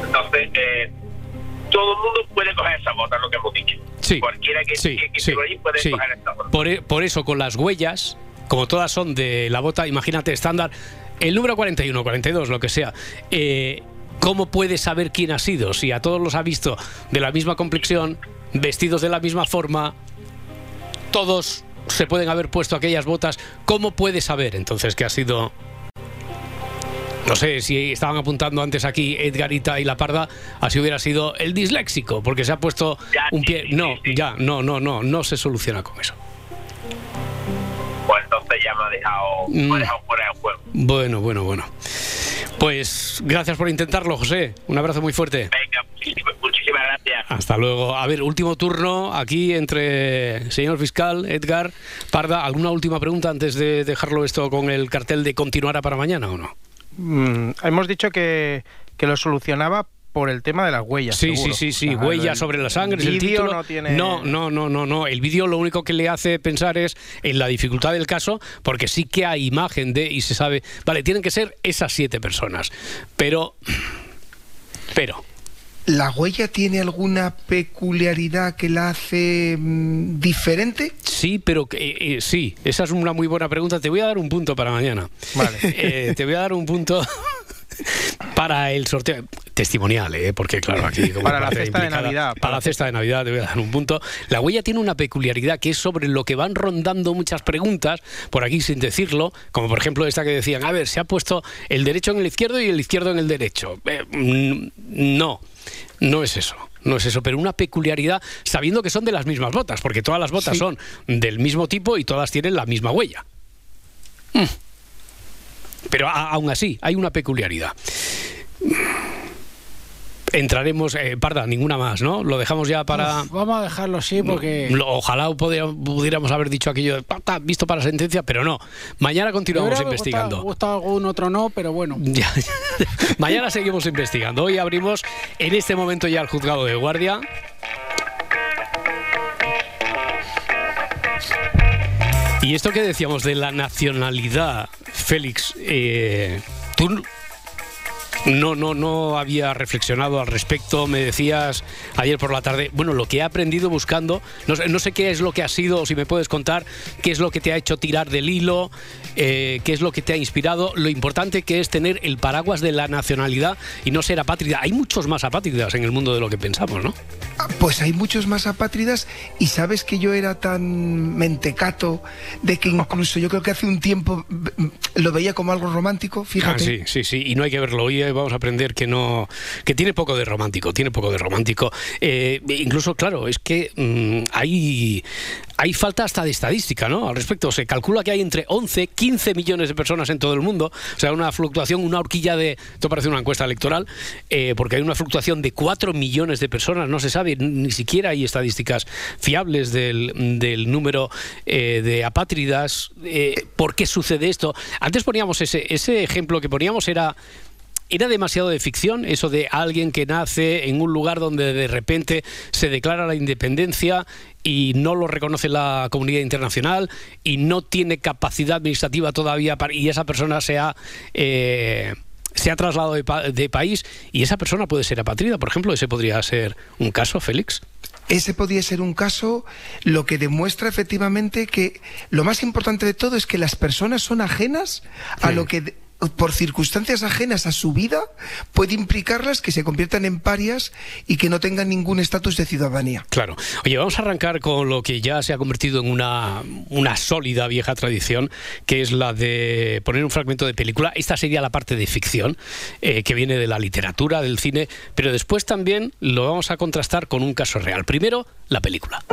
Entonces, eh, todo el mundo puede coger esa bota, lo que hemos dicho. Sí. Cualquiera que, Sí, que, que sí, esté por allí puede coger esa bota. Por, e- por eso, con las huellas, como todas son de la bota, imagínate estándar, el número 41, 42, lo que sea, eh, ¿cómo puedes saber quién ha sido? Si a todos los ha visto de la misma complexión, vestidos de la misma forma, todos se pueden haber puesto aquellas botas, ¿cómo puedes saber entonces que ha sido... No sé si estaban apuntando antes aquí Edgarita y la Parda, así hubiera sido el disléxico, porque se ha puesto un pie. No, ya, no, no, no, no se soluciona con eso. Pues entonces ya me ha dejado, me ha dejado fuera del juego. Bueno, bueno, bueno. Pues gracias por intentarlo, José. Un abrazo muy fuerte. Venga, muchísimas, muchísimas gracias. Hasta luego. A ver, último turno aquí entre señor fiscal, Edgar, Parda. ¿Alguna última pregunta antes de dejarlo esto con el cartel de continuará para mañana o no? Mm, hemos dicho que, que lo solucionaba por el tema de las huellas. Sí, seguro. sí, sí, sí, O sea, huellas el sobre la sangre. el vídeo título. no tiene. no, no, no, no, no. El vídeo lo único que le hace pensar es en la dificultad del caso, porque sí que hay imagen de y se sabe. Vale, tienen que ser esas siete personas, pero, pero. ¿La huella tiene alguna peculiaridad que la hace mm, diferente? Sí, pero que- eh, eh, sí, esa es una muy buena pregunta. Te voy a dar un punto para mañana. Vale. Eh, te voy a dar un punto para el sorteo testimonial, ¿eh? porque claro, aquí como Para la cesta de Navidad, Para la cesta de Navidad te voy a dar un punto. La huella tiene una peculiaridad que es sobre lo que van rondando muchas preguntas por aquí sin decirlo, como por ejemplo esta que decían, a ver, se ha puesto el derecho en el izquierdo y el izquierdo en el derecho. Eh, mm, no, no es eso. No es eso, pero una peculiaridad sabiendo que son de las mismas botas, porque todas las botas Sí. son del mismo tipo y todas tienen la misma huella. Mm. Pero a- aún así, hay una peculiaridad. Entraremos, eh, Parda, ninguna más, ¿no? Lo dejamos ya para... Uf, vamos a dejarlo así porque... Lo- Ojalá pudiéramos haber dicho aquello de "Pa, ta, visto para sentencia, pero no. Mañana continuamos Me investigando. gustado, gustado algún otro no, pero bueno. Ya, Mañana seguimos investigando. Hoy abrimos en este momento ya el juzgado de guardia. Y esto que decíamos de la nacionalidad, Félix, eh, tú no, no, no había reflexionado al respecto. Me decías ayer por la tarde, bueno, lo que he aprendido buscando, no no sé qué es lo que ha sido, o si me puedes contar, qué es lo que te ha hecho tirar del hilo, eh, qué es lo que te ha inspirado, lo importante que es tener el paraguas de la nacionalidad y no ser apátrida. Hay muchos más apátridas en el mundo de lo que pensamos, ¿no? Pues hay muchos más apátridas y sabes que yo era tan mentecato de que incluso yo creo que hace un tiempo mm, lo veía como algo romántico, fíjate. Ah, sí, sí, sí, y no hay que verlo. Hoy eh, vamos a aprender que no, que tiene poco de romántico, tiene poco de romántico. Eh, incluso, claro, es que mm, hay, hay falta hasta de estadística, ¿no? Al respecto, se calcula que hay entre 11, 15 millones de personas en todo el mundo, o sea, una fluctuación, una horquilla de, esto parece una encuesta electoral, eh, porque hay una fluctuación de 4 millones de personas, no se sabe, ni siquiera hay estadísticas fiables del, del número eh, de apátridas. Eh, ¿Por qué sucede esto? Antes poníamos ese, ese ejemplo que poníamos era ¿Era demasiado de ficción eso de alguien que nace en un lugar donde de repente se declara la independencia y no lo reconoce la comunidad internacional y no tiene capacidad administrativa todavía para, y esa persona se ha, eh, se ha trasladado de, pa- de país y esa persona puede ser apatrida? Por ejemplo, ese podría ser un caso, Félix. Ese podría ser un caso lo que demuestra efectivamente que lo más importante de todo es que las personas son ajenas a lo que por circunstancias ajenas a su vida puede implicarlas que se conviertan en parias y que no tengan ningún estatus de ciudadanía. Claro. Oye, vamos a arrancar con lo que ya se ha convertido en una, una sólida vieja tradición, que es la de poner un fragmento de película. Esta sería la parte de ficción, eh, que viene de la literatura, del cine, pero después también lo vamos a contrastar con un caso real. Primero, la película.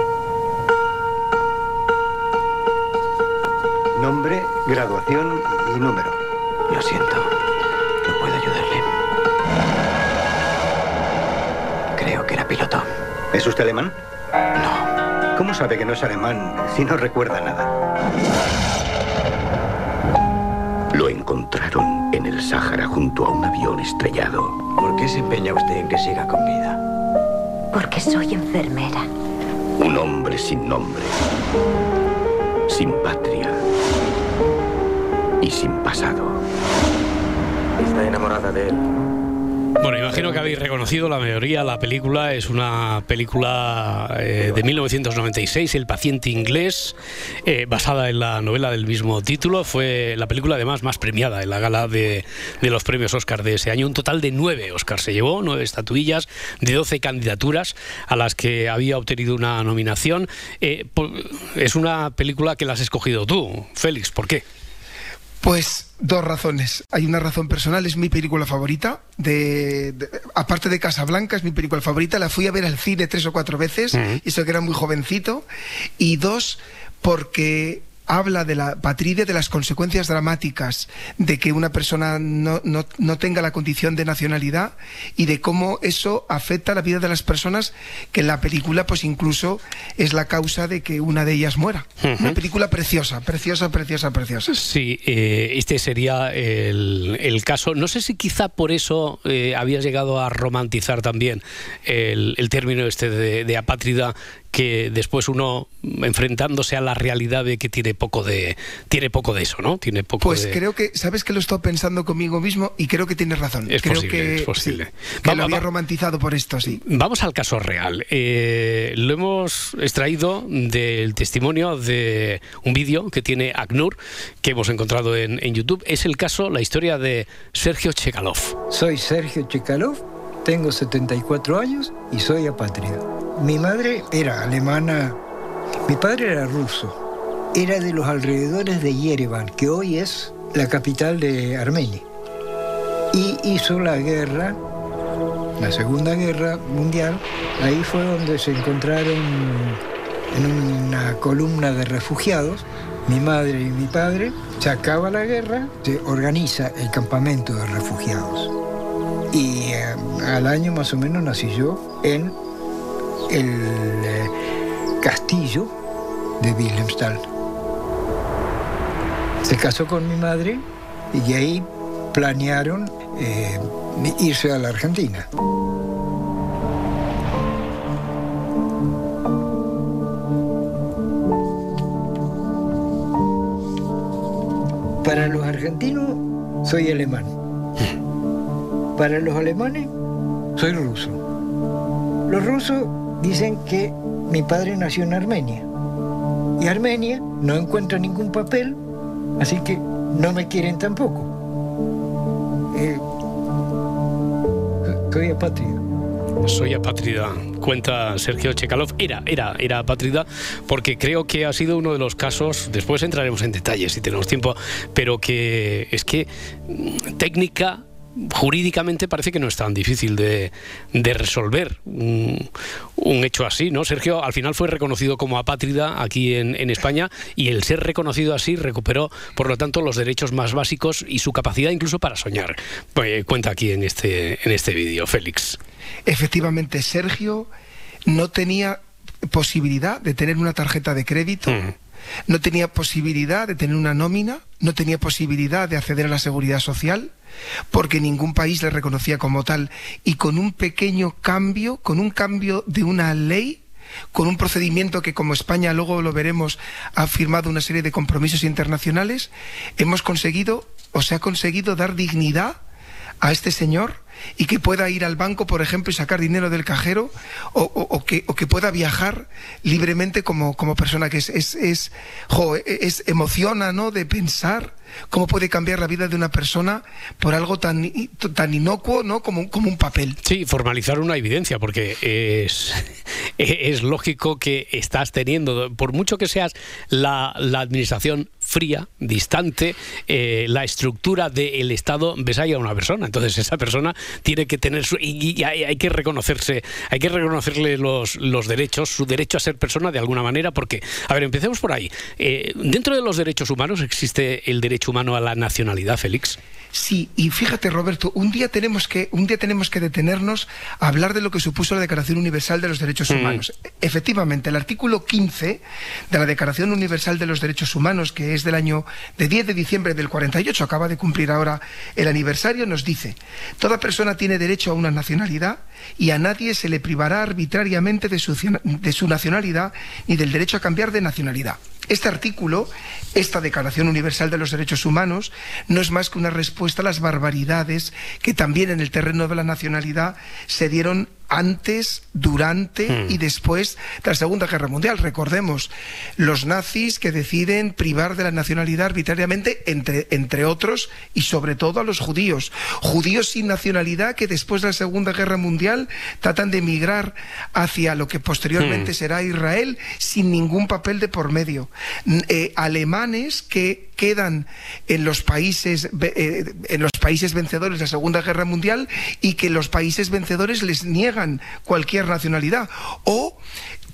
Nombre, graduación y número. Lo siento. No puedo ayudarle. Creo que era piloto. ¿Es usted alemán? No. ¿Cómo sabe que no es alemán si no recuerda nada? Lo encontraron en el Sáhara junto a un avión estrellado. ¿Por qué se empeña usted en que siga con vida? Porque soy enfermera. Un hombre sin nombre, sin patria y sin pasado. Está enamorada de él. Bueno, imagino que habéis reconocido la mayoría. La película es una película eh, de 1996, El paciente inglés, eh, basada en la novela del mismo título. Fue la película además más premiada en la gala de, de los premios Oscar de ese año. Un total de nueve Oscars se llevó, nueve estatuillas de 12 candidaturas a las que había obtenido una nominación. Eh, por- es una película que la has escogido tú, Félix. ¿Por qué? Pues dos razones. Hay una razón personal, es mi película favorita. De, de- aparte de Casablanca, es mi película favorita. La fui a ver al cine tres o cuatro veces, y eso que era muy jovencito. Y dos, porque habla de la patria, de las consecuencias dramáticas de que una persona no, no, no tenga la condición de nacionalidad y de cómo eso afecta a la vida de las personas, que en la película pues incluso es la causa de que una de ellas muera. Una película preciosa, preciosa, preciosa, preciosa. Sí, eh, este sería el, el caso. No sé si quizá por eso eh, habías llegado a romantizar también el, el término este de, de apátrida que después uno enfrentándose a la realidad ve que tiene poco de tiene poco de eso, ¿no? Tiene poco Pues de creo que, ¿sabes que lo estoy pensando conmigo mismo? Y creo que tienes razón. Es creo posible, que, es posible. sí, que Va- lo va- había va- romantizado por esto, sí. Vamos al caso real. Eh, lo hemos extraído del testimonio de un vídeo que tiene ACNUR, que hemos encontrado en, en YouTube. Es el caso, la historia de Sergio Chekalov. Soy Sergio Chekalov, tengo 74 años y soy apátrida. Mi madre era alemana, mi padre era ruso. Era de los alrededores de Yerevan, que hoy es la capital de Armenia. Y hizo la guerra, la Segunda Guerra Mundial. Ahí fue donde se encontraron en una columna de refugiados, mi madre y mi padre. Se acaba la guerra, se organiza el campamento de refugiados. Y eh, al año más o menos nací yo en el eh, castillo de Wilhelmsthal. Se casó con mi madre y ahí planearon eh, irse a la Argentina. Para los argentinos soy alemán. Para los alemanes soy ruso. Los rusos dicen que mi padre nació en Armenia. Y Armenia no encuentra ningún papel, así que no me quieren tampoco. Eh, soy apátrida. Soy apátrida, cuenta Sergio Chekalov. Era, era, era apátrida porque creo que ha sido uno de los casos, después entraremos en detalles si tenemos tiempo, pero que es que mm, técnica jurídicamente parece que no es tan difícil de, de resolver un, un hecho así, ¿no? Sergio al final fue reconocido como apátrida aquí en, en España y el ser reconocido así recuperó, por lo tanto, los derechos más básicos y su capacidad incluso para soñar. Pues, cuenta aquí en este, en este vídeo, Félix. Efectivamente, Sergio no tenía posibilidad de tener una tarjeta de crédito, no tenía posibilidad de tener una nómina, no tenía posibilidad de acceder a la seguridad social, porque ningún país le reconocía como tal. Y con un pequeño cambio, con un cambio de una ley, con un procedimiento que como España, luego lo veremos, ha firmado una serie de compromisos internacionales, hemos conseguido, o se ha conseguido dar dignidad a este señor y que pueda ir al banco, por ejemplo, y sacar dinero del cajero, o, que, o que pueda viajar libremente como, como persona, que es, es, es- emociona, ¿no?, de pensar cómo puede cambiar la vida de una persona por algo tan, tan inocuo, ¿no?, como, como un papel. Sí, formalizar una evidencia, porque es, es lógico que estás teniendo, por mucho que seas la, la administración fría, distante, eh, la estructura del Estado ves ahí a una persona. Entonces esa persona tiene que tener su, y, y hay, hay que reconocerse, hay que reconocerle los, los derechos, su derecho a ser persona de alguna manera, porque, a ver, empecemos por ahí. Eh, dentro de los derechos humanos existe el derecho humano a la nacionalidad, Félix. Sí, y fíjate Roberto, un día tenemos que un día tenemos que detenernos a hablar de lo que supuso la Declaración Universal de los Derechos Mm. Humanos. Efectivamente, el artículo 15 de la Declaración Universal de los Derechos Humanos, que es del año de 10 de diciembre del 48, acaba de cumplir ahora el aniversario, nos dice: toda persona tiene derecho a una nacionalidad y a nadie se le privará arbitrariamente de su, de su nacionalidad ni del derecho a cambiar de nacionalidad. Este artículo, esta Declaración Universal de los Derechos Humanos, no es más que una respuesta a las barbaridades que también en el terreno de la nacionalidad se dieron antes, durante Hmm. y después de la Segunda Guerra Mundial. Recordemos, los nazis que deciden privar de la nacionalidad arbitrariamente, entre, entre otros, y sobre todo a los judíos. Judíos sin nacionalidad que después de la Segunda Guerra Mundial tratan de emigrar hacia lo que posteriormente Hmm. será Israel sin ningún papel de por medio. Eh, alemanes que quedan en los países eh, en los países vencedores de la Segunda Guerra Mundial y que los países vencedores les niegan cualquier nacionalidad. O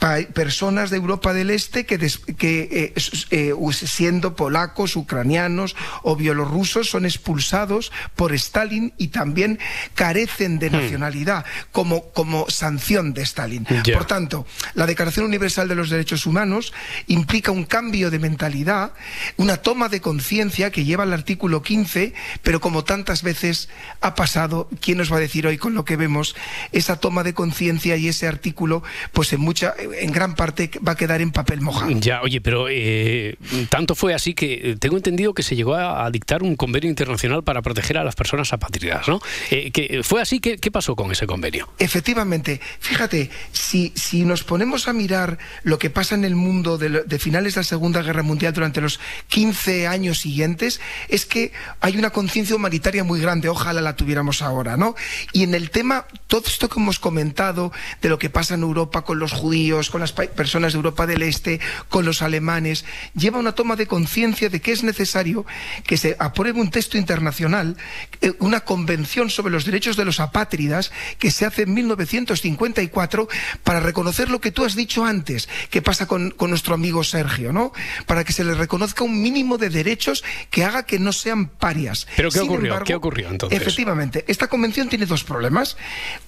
personas de Europa del Este que, des- que eh, eh, siendo polacos, ucranianos o bielorrusos son expulsados por Stalin y también carecen de nacionalidad como, como sanción de Stalin. Por tanto, la Declaración Universal de los Derechos Humanos implica un cambio de mentalidad, una toma de conciencia que lleva al artículo 15, pero como tantas veces ha pasado, ¿quién nos va a decir hoy con lo que vemos? Esa toma de conciencia y ese artículo, pues en mucha, en gran parte va a quedar en papel mojado. Ya, oye, pero eh, tanto fue así que eh, tengo entendido que se llegó a, a dictar un convenio internacional para proteger a las personas apátridas, ¿no? Eh, que fue así, ¿qué, ¿qué pasó con ese convenio? Efectivamente, fíjate, si, si nos ponemos a mirar lo que pasa en el mundo de, de finales de la Segunda Guerra Mundial durante los 15 años siguientes, es que hay una conciencia humanitaria muy grande, ojalá la tuviéramos ahora, ¿no? Y en el tema, todo esto que hemos comentado de lo que pasa en Europa con los judíos, con las personas de Europa del Este, con los alemanes, lleva una toma de conciencia de que es necesario que se apruebe un texto internacional, eh, una convención sobre los derechos de los apátridas que se hace en 1954 para reconocer lo que tú has dicho antes, que pasa con, con nuestro amigo Sergio, ¿no? Para que se les reconozca un mínimo de derechos que haga que no sean parias. ¿Pero qué Sin ocurrió? embargo, ¿Qué ocurrió entonces? Efectivamente, esta convención tiene dos problemas.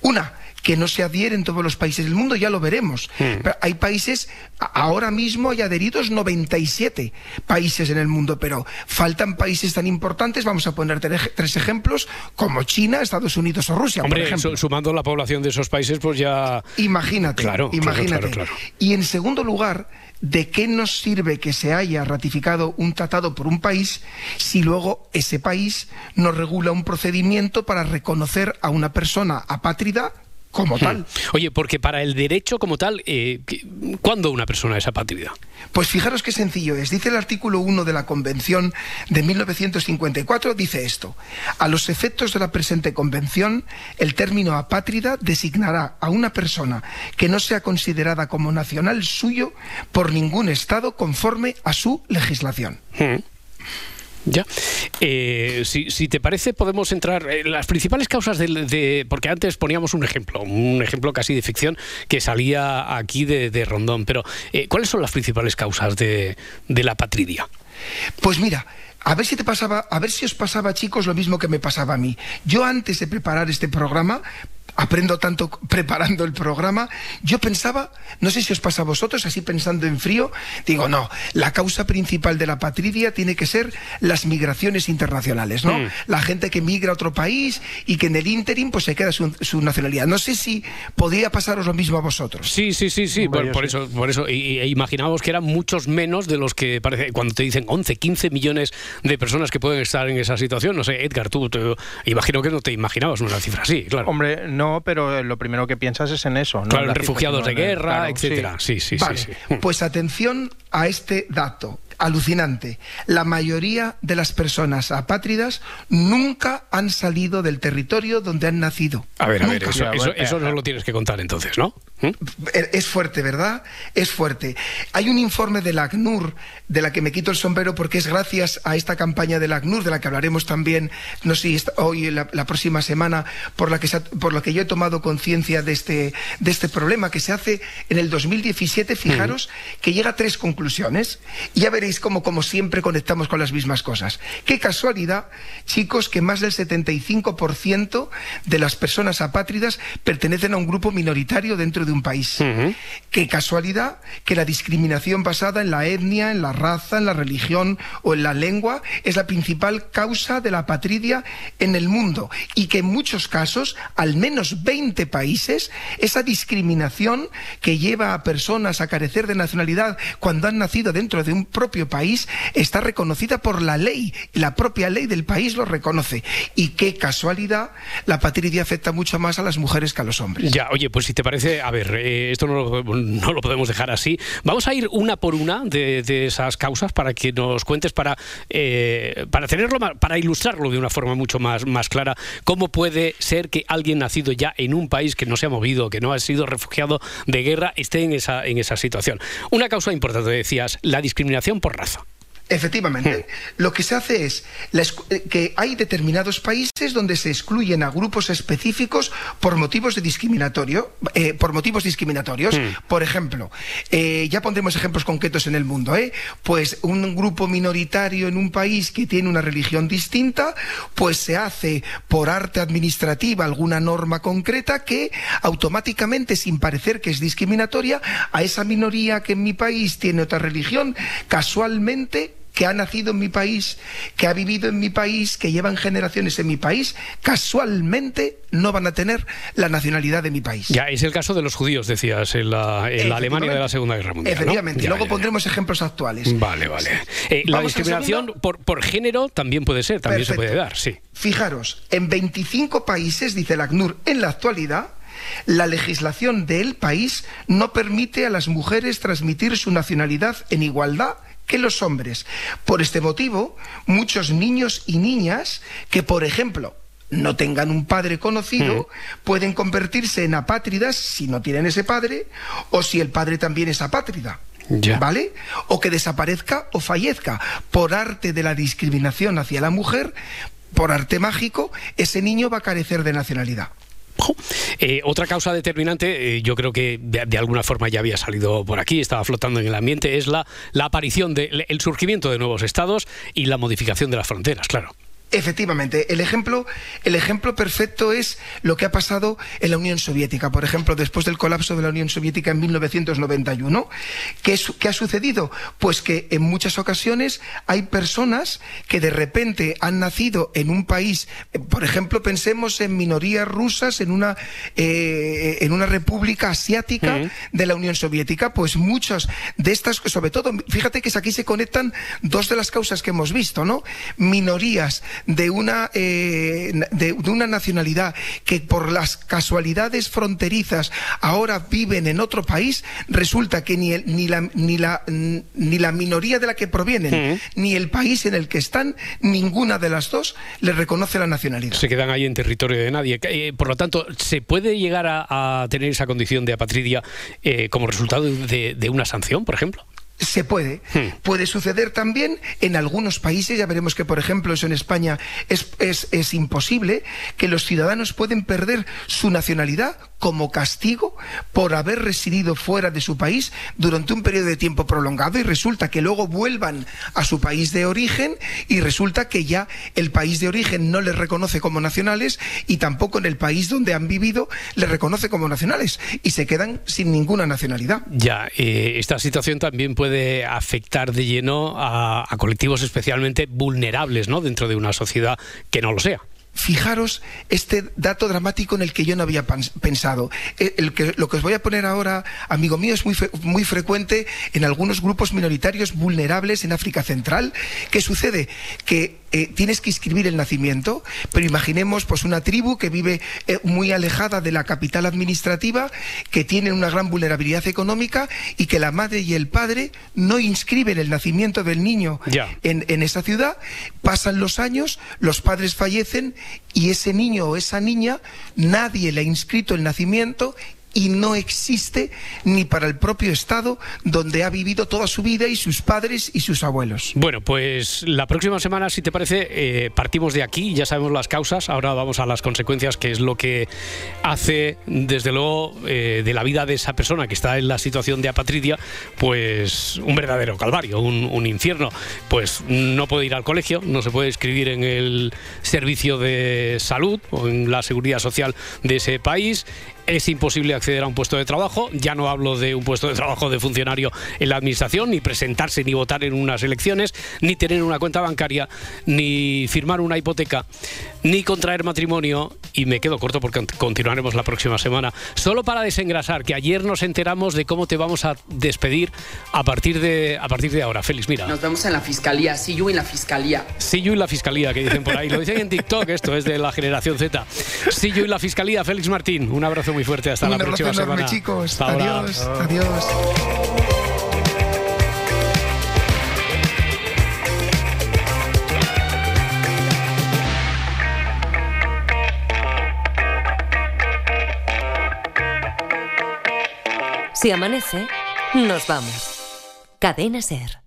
Una, que no se adhiere en todos los países del mundo, ya lo veremos. Hmm. Pero hay países, ahora mismo hay adheridos 97 países en el mundo, pero faltan países tan importantes, vamos a poner tre- tres ejemplos, como China, Estados Unidos o Rusia, por Hombre, ejemplo. su- sumando la población de esos países, pues ya... Imagínate, Claro, claro, imagínate. claro, claro. Y en segundo lugar, ¿de qué nos sirve que se haya ratificado un tratado por un país si luego ese país no regula un procedimiento para reconocer a una persona apátrida como tal? Hmm. Oye, porque para el derecho como tal, eh, ¿qué- ¿cuándo una persona es apátrida? Pues fijaros qué sencillo es. Dice el artículo 1 de la Convención de 1954, dice esto. A los efectos de la presente convención, el término apátrida designará a una persona que no sea considerada como nacional suyo por ningún Estado conforme a su legislación. Hmm. Ya. Eh, si, si te parece, podemos entrar en las principales causas del- de, Porque antes poníamos un ejemplo, un ejemplo casi de ficción que salía aquí de, de Rondón. Pero, eh, ¿cuáles son las principales causas de, de la patridia? Pues mira, a ver si te pasaba, a ver si os pasaba, chicos, lo mismo que me pasaba a mí. Yo antes de preparar este programa, aprendo tanto preparando el programa, yo pensaba, no sé si os pasa a vosotros, así pensando en frío, digo, no, la causa principal de la patridia tiene que ser las migraciones internacionales, ¿no? Mm. La gente que migra a otro país y que en el interim pues se queda su, su nacionalidad. No sé si podría pasaros lo mismo a vosotros. Sí, sí, sí, sí. Por, por eso, por eso. Y, y imaginábamos que eran muchos menos de los que parece. Cuando te dicen 11, 15 millones de personas que pueden estar en esa situación. No sé, Edgar, tú, te- imagino que no te imaginabas una cifra así, claro. Hombre, no, pero lo primero que piensas es en eso. no Claro, en refugiados de guerra, claro, etcétera. Sí, sí, Vale, sí. sí. Pues atención a este dato alucinante. La mayoría de las personas apátridas nunca han salido del territorio donde han nacido. A ver, a ver, eso, eso, eso no lo tienes que contar entonces, ¿no? ¿Mm? Es fuerte, ¿verdad? Es fuerte. Hay un informe de la ACNUR, de la que me quito el sombrero porque es gracias a esta campaña de la ACNUR, de la que hablaremos también, no sé hoy la, la próxima semana, por la, que se ha- por la que yo he tomado conciencia de este, de este problema, que se hace en el 2017, fijaros, que llega a tres conclusiones. Y ya veréis cómo, como siempre, conectamos con las mismas cosas. Qué casualidad, chicos, que más del 75% de las personas apátridas pertenecen a un grupo minoritario dentro de un país. Qué casualidad que la discriminación basada en la etnia, en la raza, en la religión o en la lengua es la principal causa de la apatridia en el mundo y que en muchos casos, al menos 20 países, esa discriminación que lleva a personas a carecer de nacionalidad cuando han nacido dentro de un propio país está reconocida por la ley. La propia ley del país lo reconoce. Y qué casualidad, la apatridia afecta mucho más a las mujeres que a los hombres. Ya, oye, pues si te parece, a ver, eh, esto no lo, no lo podemos dejar así. Vamos a ir una por una de, de esas causas para que nos cuentes, para, eh, para tenerlo, para ilustrarlo de una forma mucho más, más clara, cómo puede ser que alguien nacido ya en un país que no se ha movido, que no ha sido refugiado de guerra, esté en esa, en esa situación. Una causa importante, decías, la discriminación por raza. Efectivamente, lo que se hace es eh, que hay determinados países donde se excluyen a grupos específicos por motivos de discriminatorio, eh, por motivos discriminatorios. Por ejemplo, eh, ya pondremos ejemplos concretos en el mundo, ¿eh? Pues un grupo minoritario en un país que tiene una religión distinta, pues se hace por arte administrativa alguna norma concreta que automáticamente, sin parecer que es discriminatoria, a esa minoría que en mi país tiene otra religión, casualmente que ha nacido en mi país, que ha vivido en mi país, que llevan generaciones en mi país, casualmente no van a tener la nacionalidad de mi país. Ya, es el caso de los judíos, decías, en la, en la Alemania de la Segunda Guerra Mundial. ¿no? Efectivamente, Ya, luego ya, ya. pondremos ejemplos actuales. Vale, vale. Eh, la discriminación por, por género también puede ser, también se puede dar, sí. Fijaros, en 25 países, dice el ACNUR, en la actualidad, la legislación del país no permite a las mujeres transmitir su nacionalidad en igualdad que los hombres. Por este motivo, muchos niños y niñas que, por ejemplo, no tengan un padre conocido, pueden convertirse en apátridas si no tienen ese padre o si el padre también es apátrida. ¿Vale? O que desaparezca o fallezca. Por arte de la discriminación hacia la mujer, por arte mágico, ese niño va a carecer de nacionalidad. Eh, otra causa determinante, eh, yo creo que de, de alguna forma ya había salido por aquí, estaba flotando en el ambiente, es la, la aparición, de, el surgimiento de nuevos estados y la modificación de las fronteras, claro. Efectivamente, el ejemplo, el ejemplo perfecto es lo que ha pasado en la Unión Soviética. Por ejemplo, después del colapso de la Unión Soviética en 1991, ¿qué, es- qué ha sucedido? Pues que en muchas ocasiones hay personas que de repente han nacido en un país, por ejemplo, pensemos en minorías rusas en una, eh, en una república asiática de la Unión Soviética, pues muchas de estas, sobre todo, fíjate que aquí se conectan dos de las causas que hemos visto, ¿no? Minorías de una, eh, de, de una nacionalidad que por las casualidades fronterizas ahora viven en otro país, resulta que ni, el- ni, la, ni, la, ni la minoría de la que provienen, ni el país en el que están, ninguna de las dos les reconoce la nacionalidad. Se quedan ahí en territorio de nadie. Eh, por lo tanto, ¿se puede llegar a, a tener esa condición de apatridia eh, como resultado de, de una sanción, por ejemplo? Se puede. Hmm. Puede suceder también en algunos países, ya veremos que, por ejemplo, eso en España es, es- es imposible, que los ciudadanos pueden perder su nacionalidad como castigo por haber residido fuera de su país durante un periodo de tiempo prolongado y resulta que luego vuelvan a su país de origen y resulta que ya el país de origen no les reconoce como nacionales y tampoco en el país donde han vivido les reconoce como nacionales y se quedan sin ninguna nacionalidad. Ya, eh, esta situación también puede afectar de lleno a, colectivos especialmente vulnerables ¿no? dentro de una sociedad que no lo sea. Fijaros este dato dramático en el que yo no había pensado. Eh, lo que os voy a poner ahora, amigo mío, es muy, muy frecuente en algunos grupos minoritarios vulnerables en África Central. ¿Qué sucede? Que eh, tienes que inscribir el nacimiento, pero imaginemos pues una tribu que vive eh, muy alejada de la capital administrativa, que tiene una gran vulnerabilidad económica y que la madre y el padre no inscriben el nacimiento del niño en, en esa ciudad, pasan los años, los padres fallecen y ese niño o esa niña nadie le ha inscrito el nacimiento y no existe ni para el propio Estado donde ha vivido toda su vida y sus padres y sus abuelos. Bueno, pues la próxima semana, si te parece, eh, partimos de aquí, ya sabemos las causas, ahora vamos a las consecuencias, que es lo que hace, desde luego, eh, de la vida de esa persona que está en la situación de apatridia, pues un verdadero calvario, un, un infierno. Pues no puede ir al colegio, no se puede inscribir en el servicio de salud o en la seguridad social de ese país. Es imposible acceder a un puesto de trabajo, ya no hablo de un puesto de trabajo de funcionario en la administración, ni presentarse ni votar en unas elecciones, ni tener una cuenta bancaria, ni firmar una hipoteca, ni contraer matrimonio, y me quedo corto porque cont- continuaremos la próxima semana. Solo para desengrasar, que ayer nos enteramos de cómo te vamos a despedir a partir de, a partir de ahora. Félix, mira. Nos vemos en la fiscalía, see you en la fiscalía. See you y la fiscalía, que dicen por ahí. Lo dicen en TikTok, esto es de la generación Z. See you y la fiscalía, Félix Martín. Un abrazo muy fuerte. Hasta Un la próxima enorme, semana. chicos. Hasta ahora. Adiós, adiós. Si amanece, nos vamos. Cadena Ser.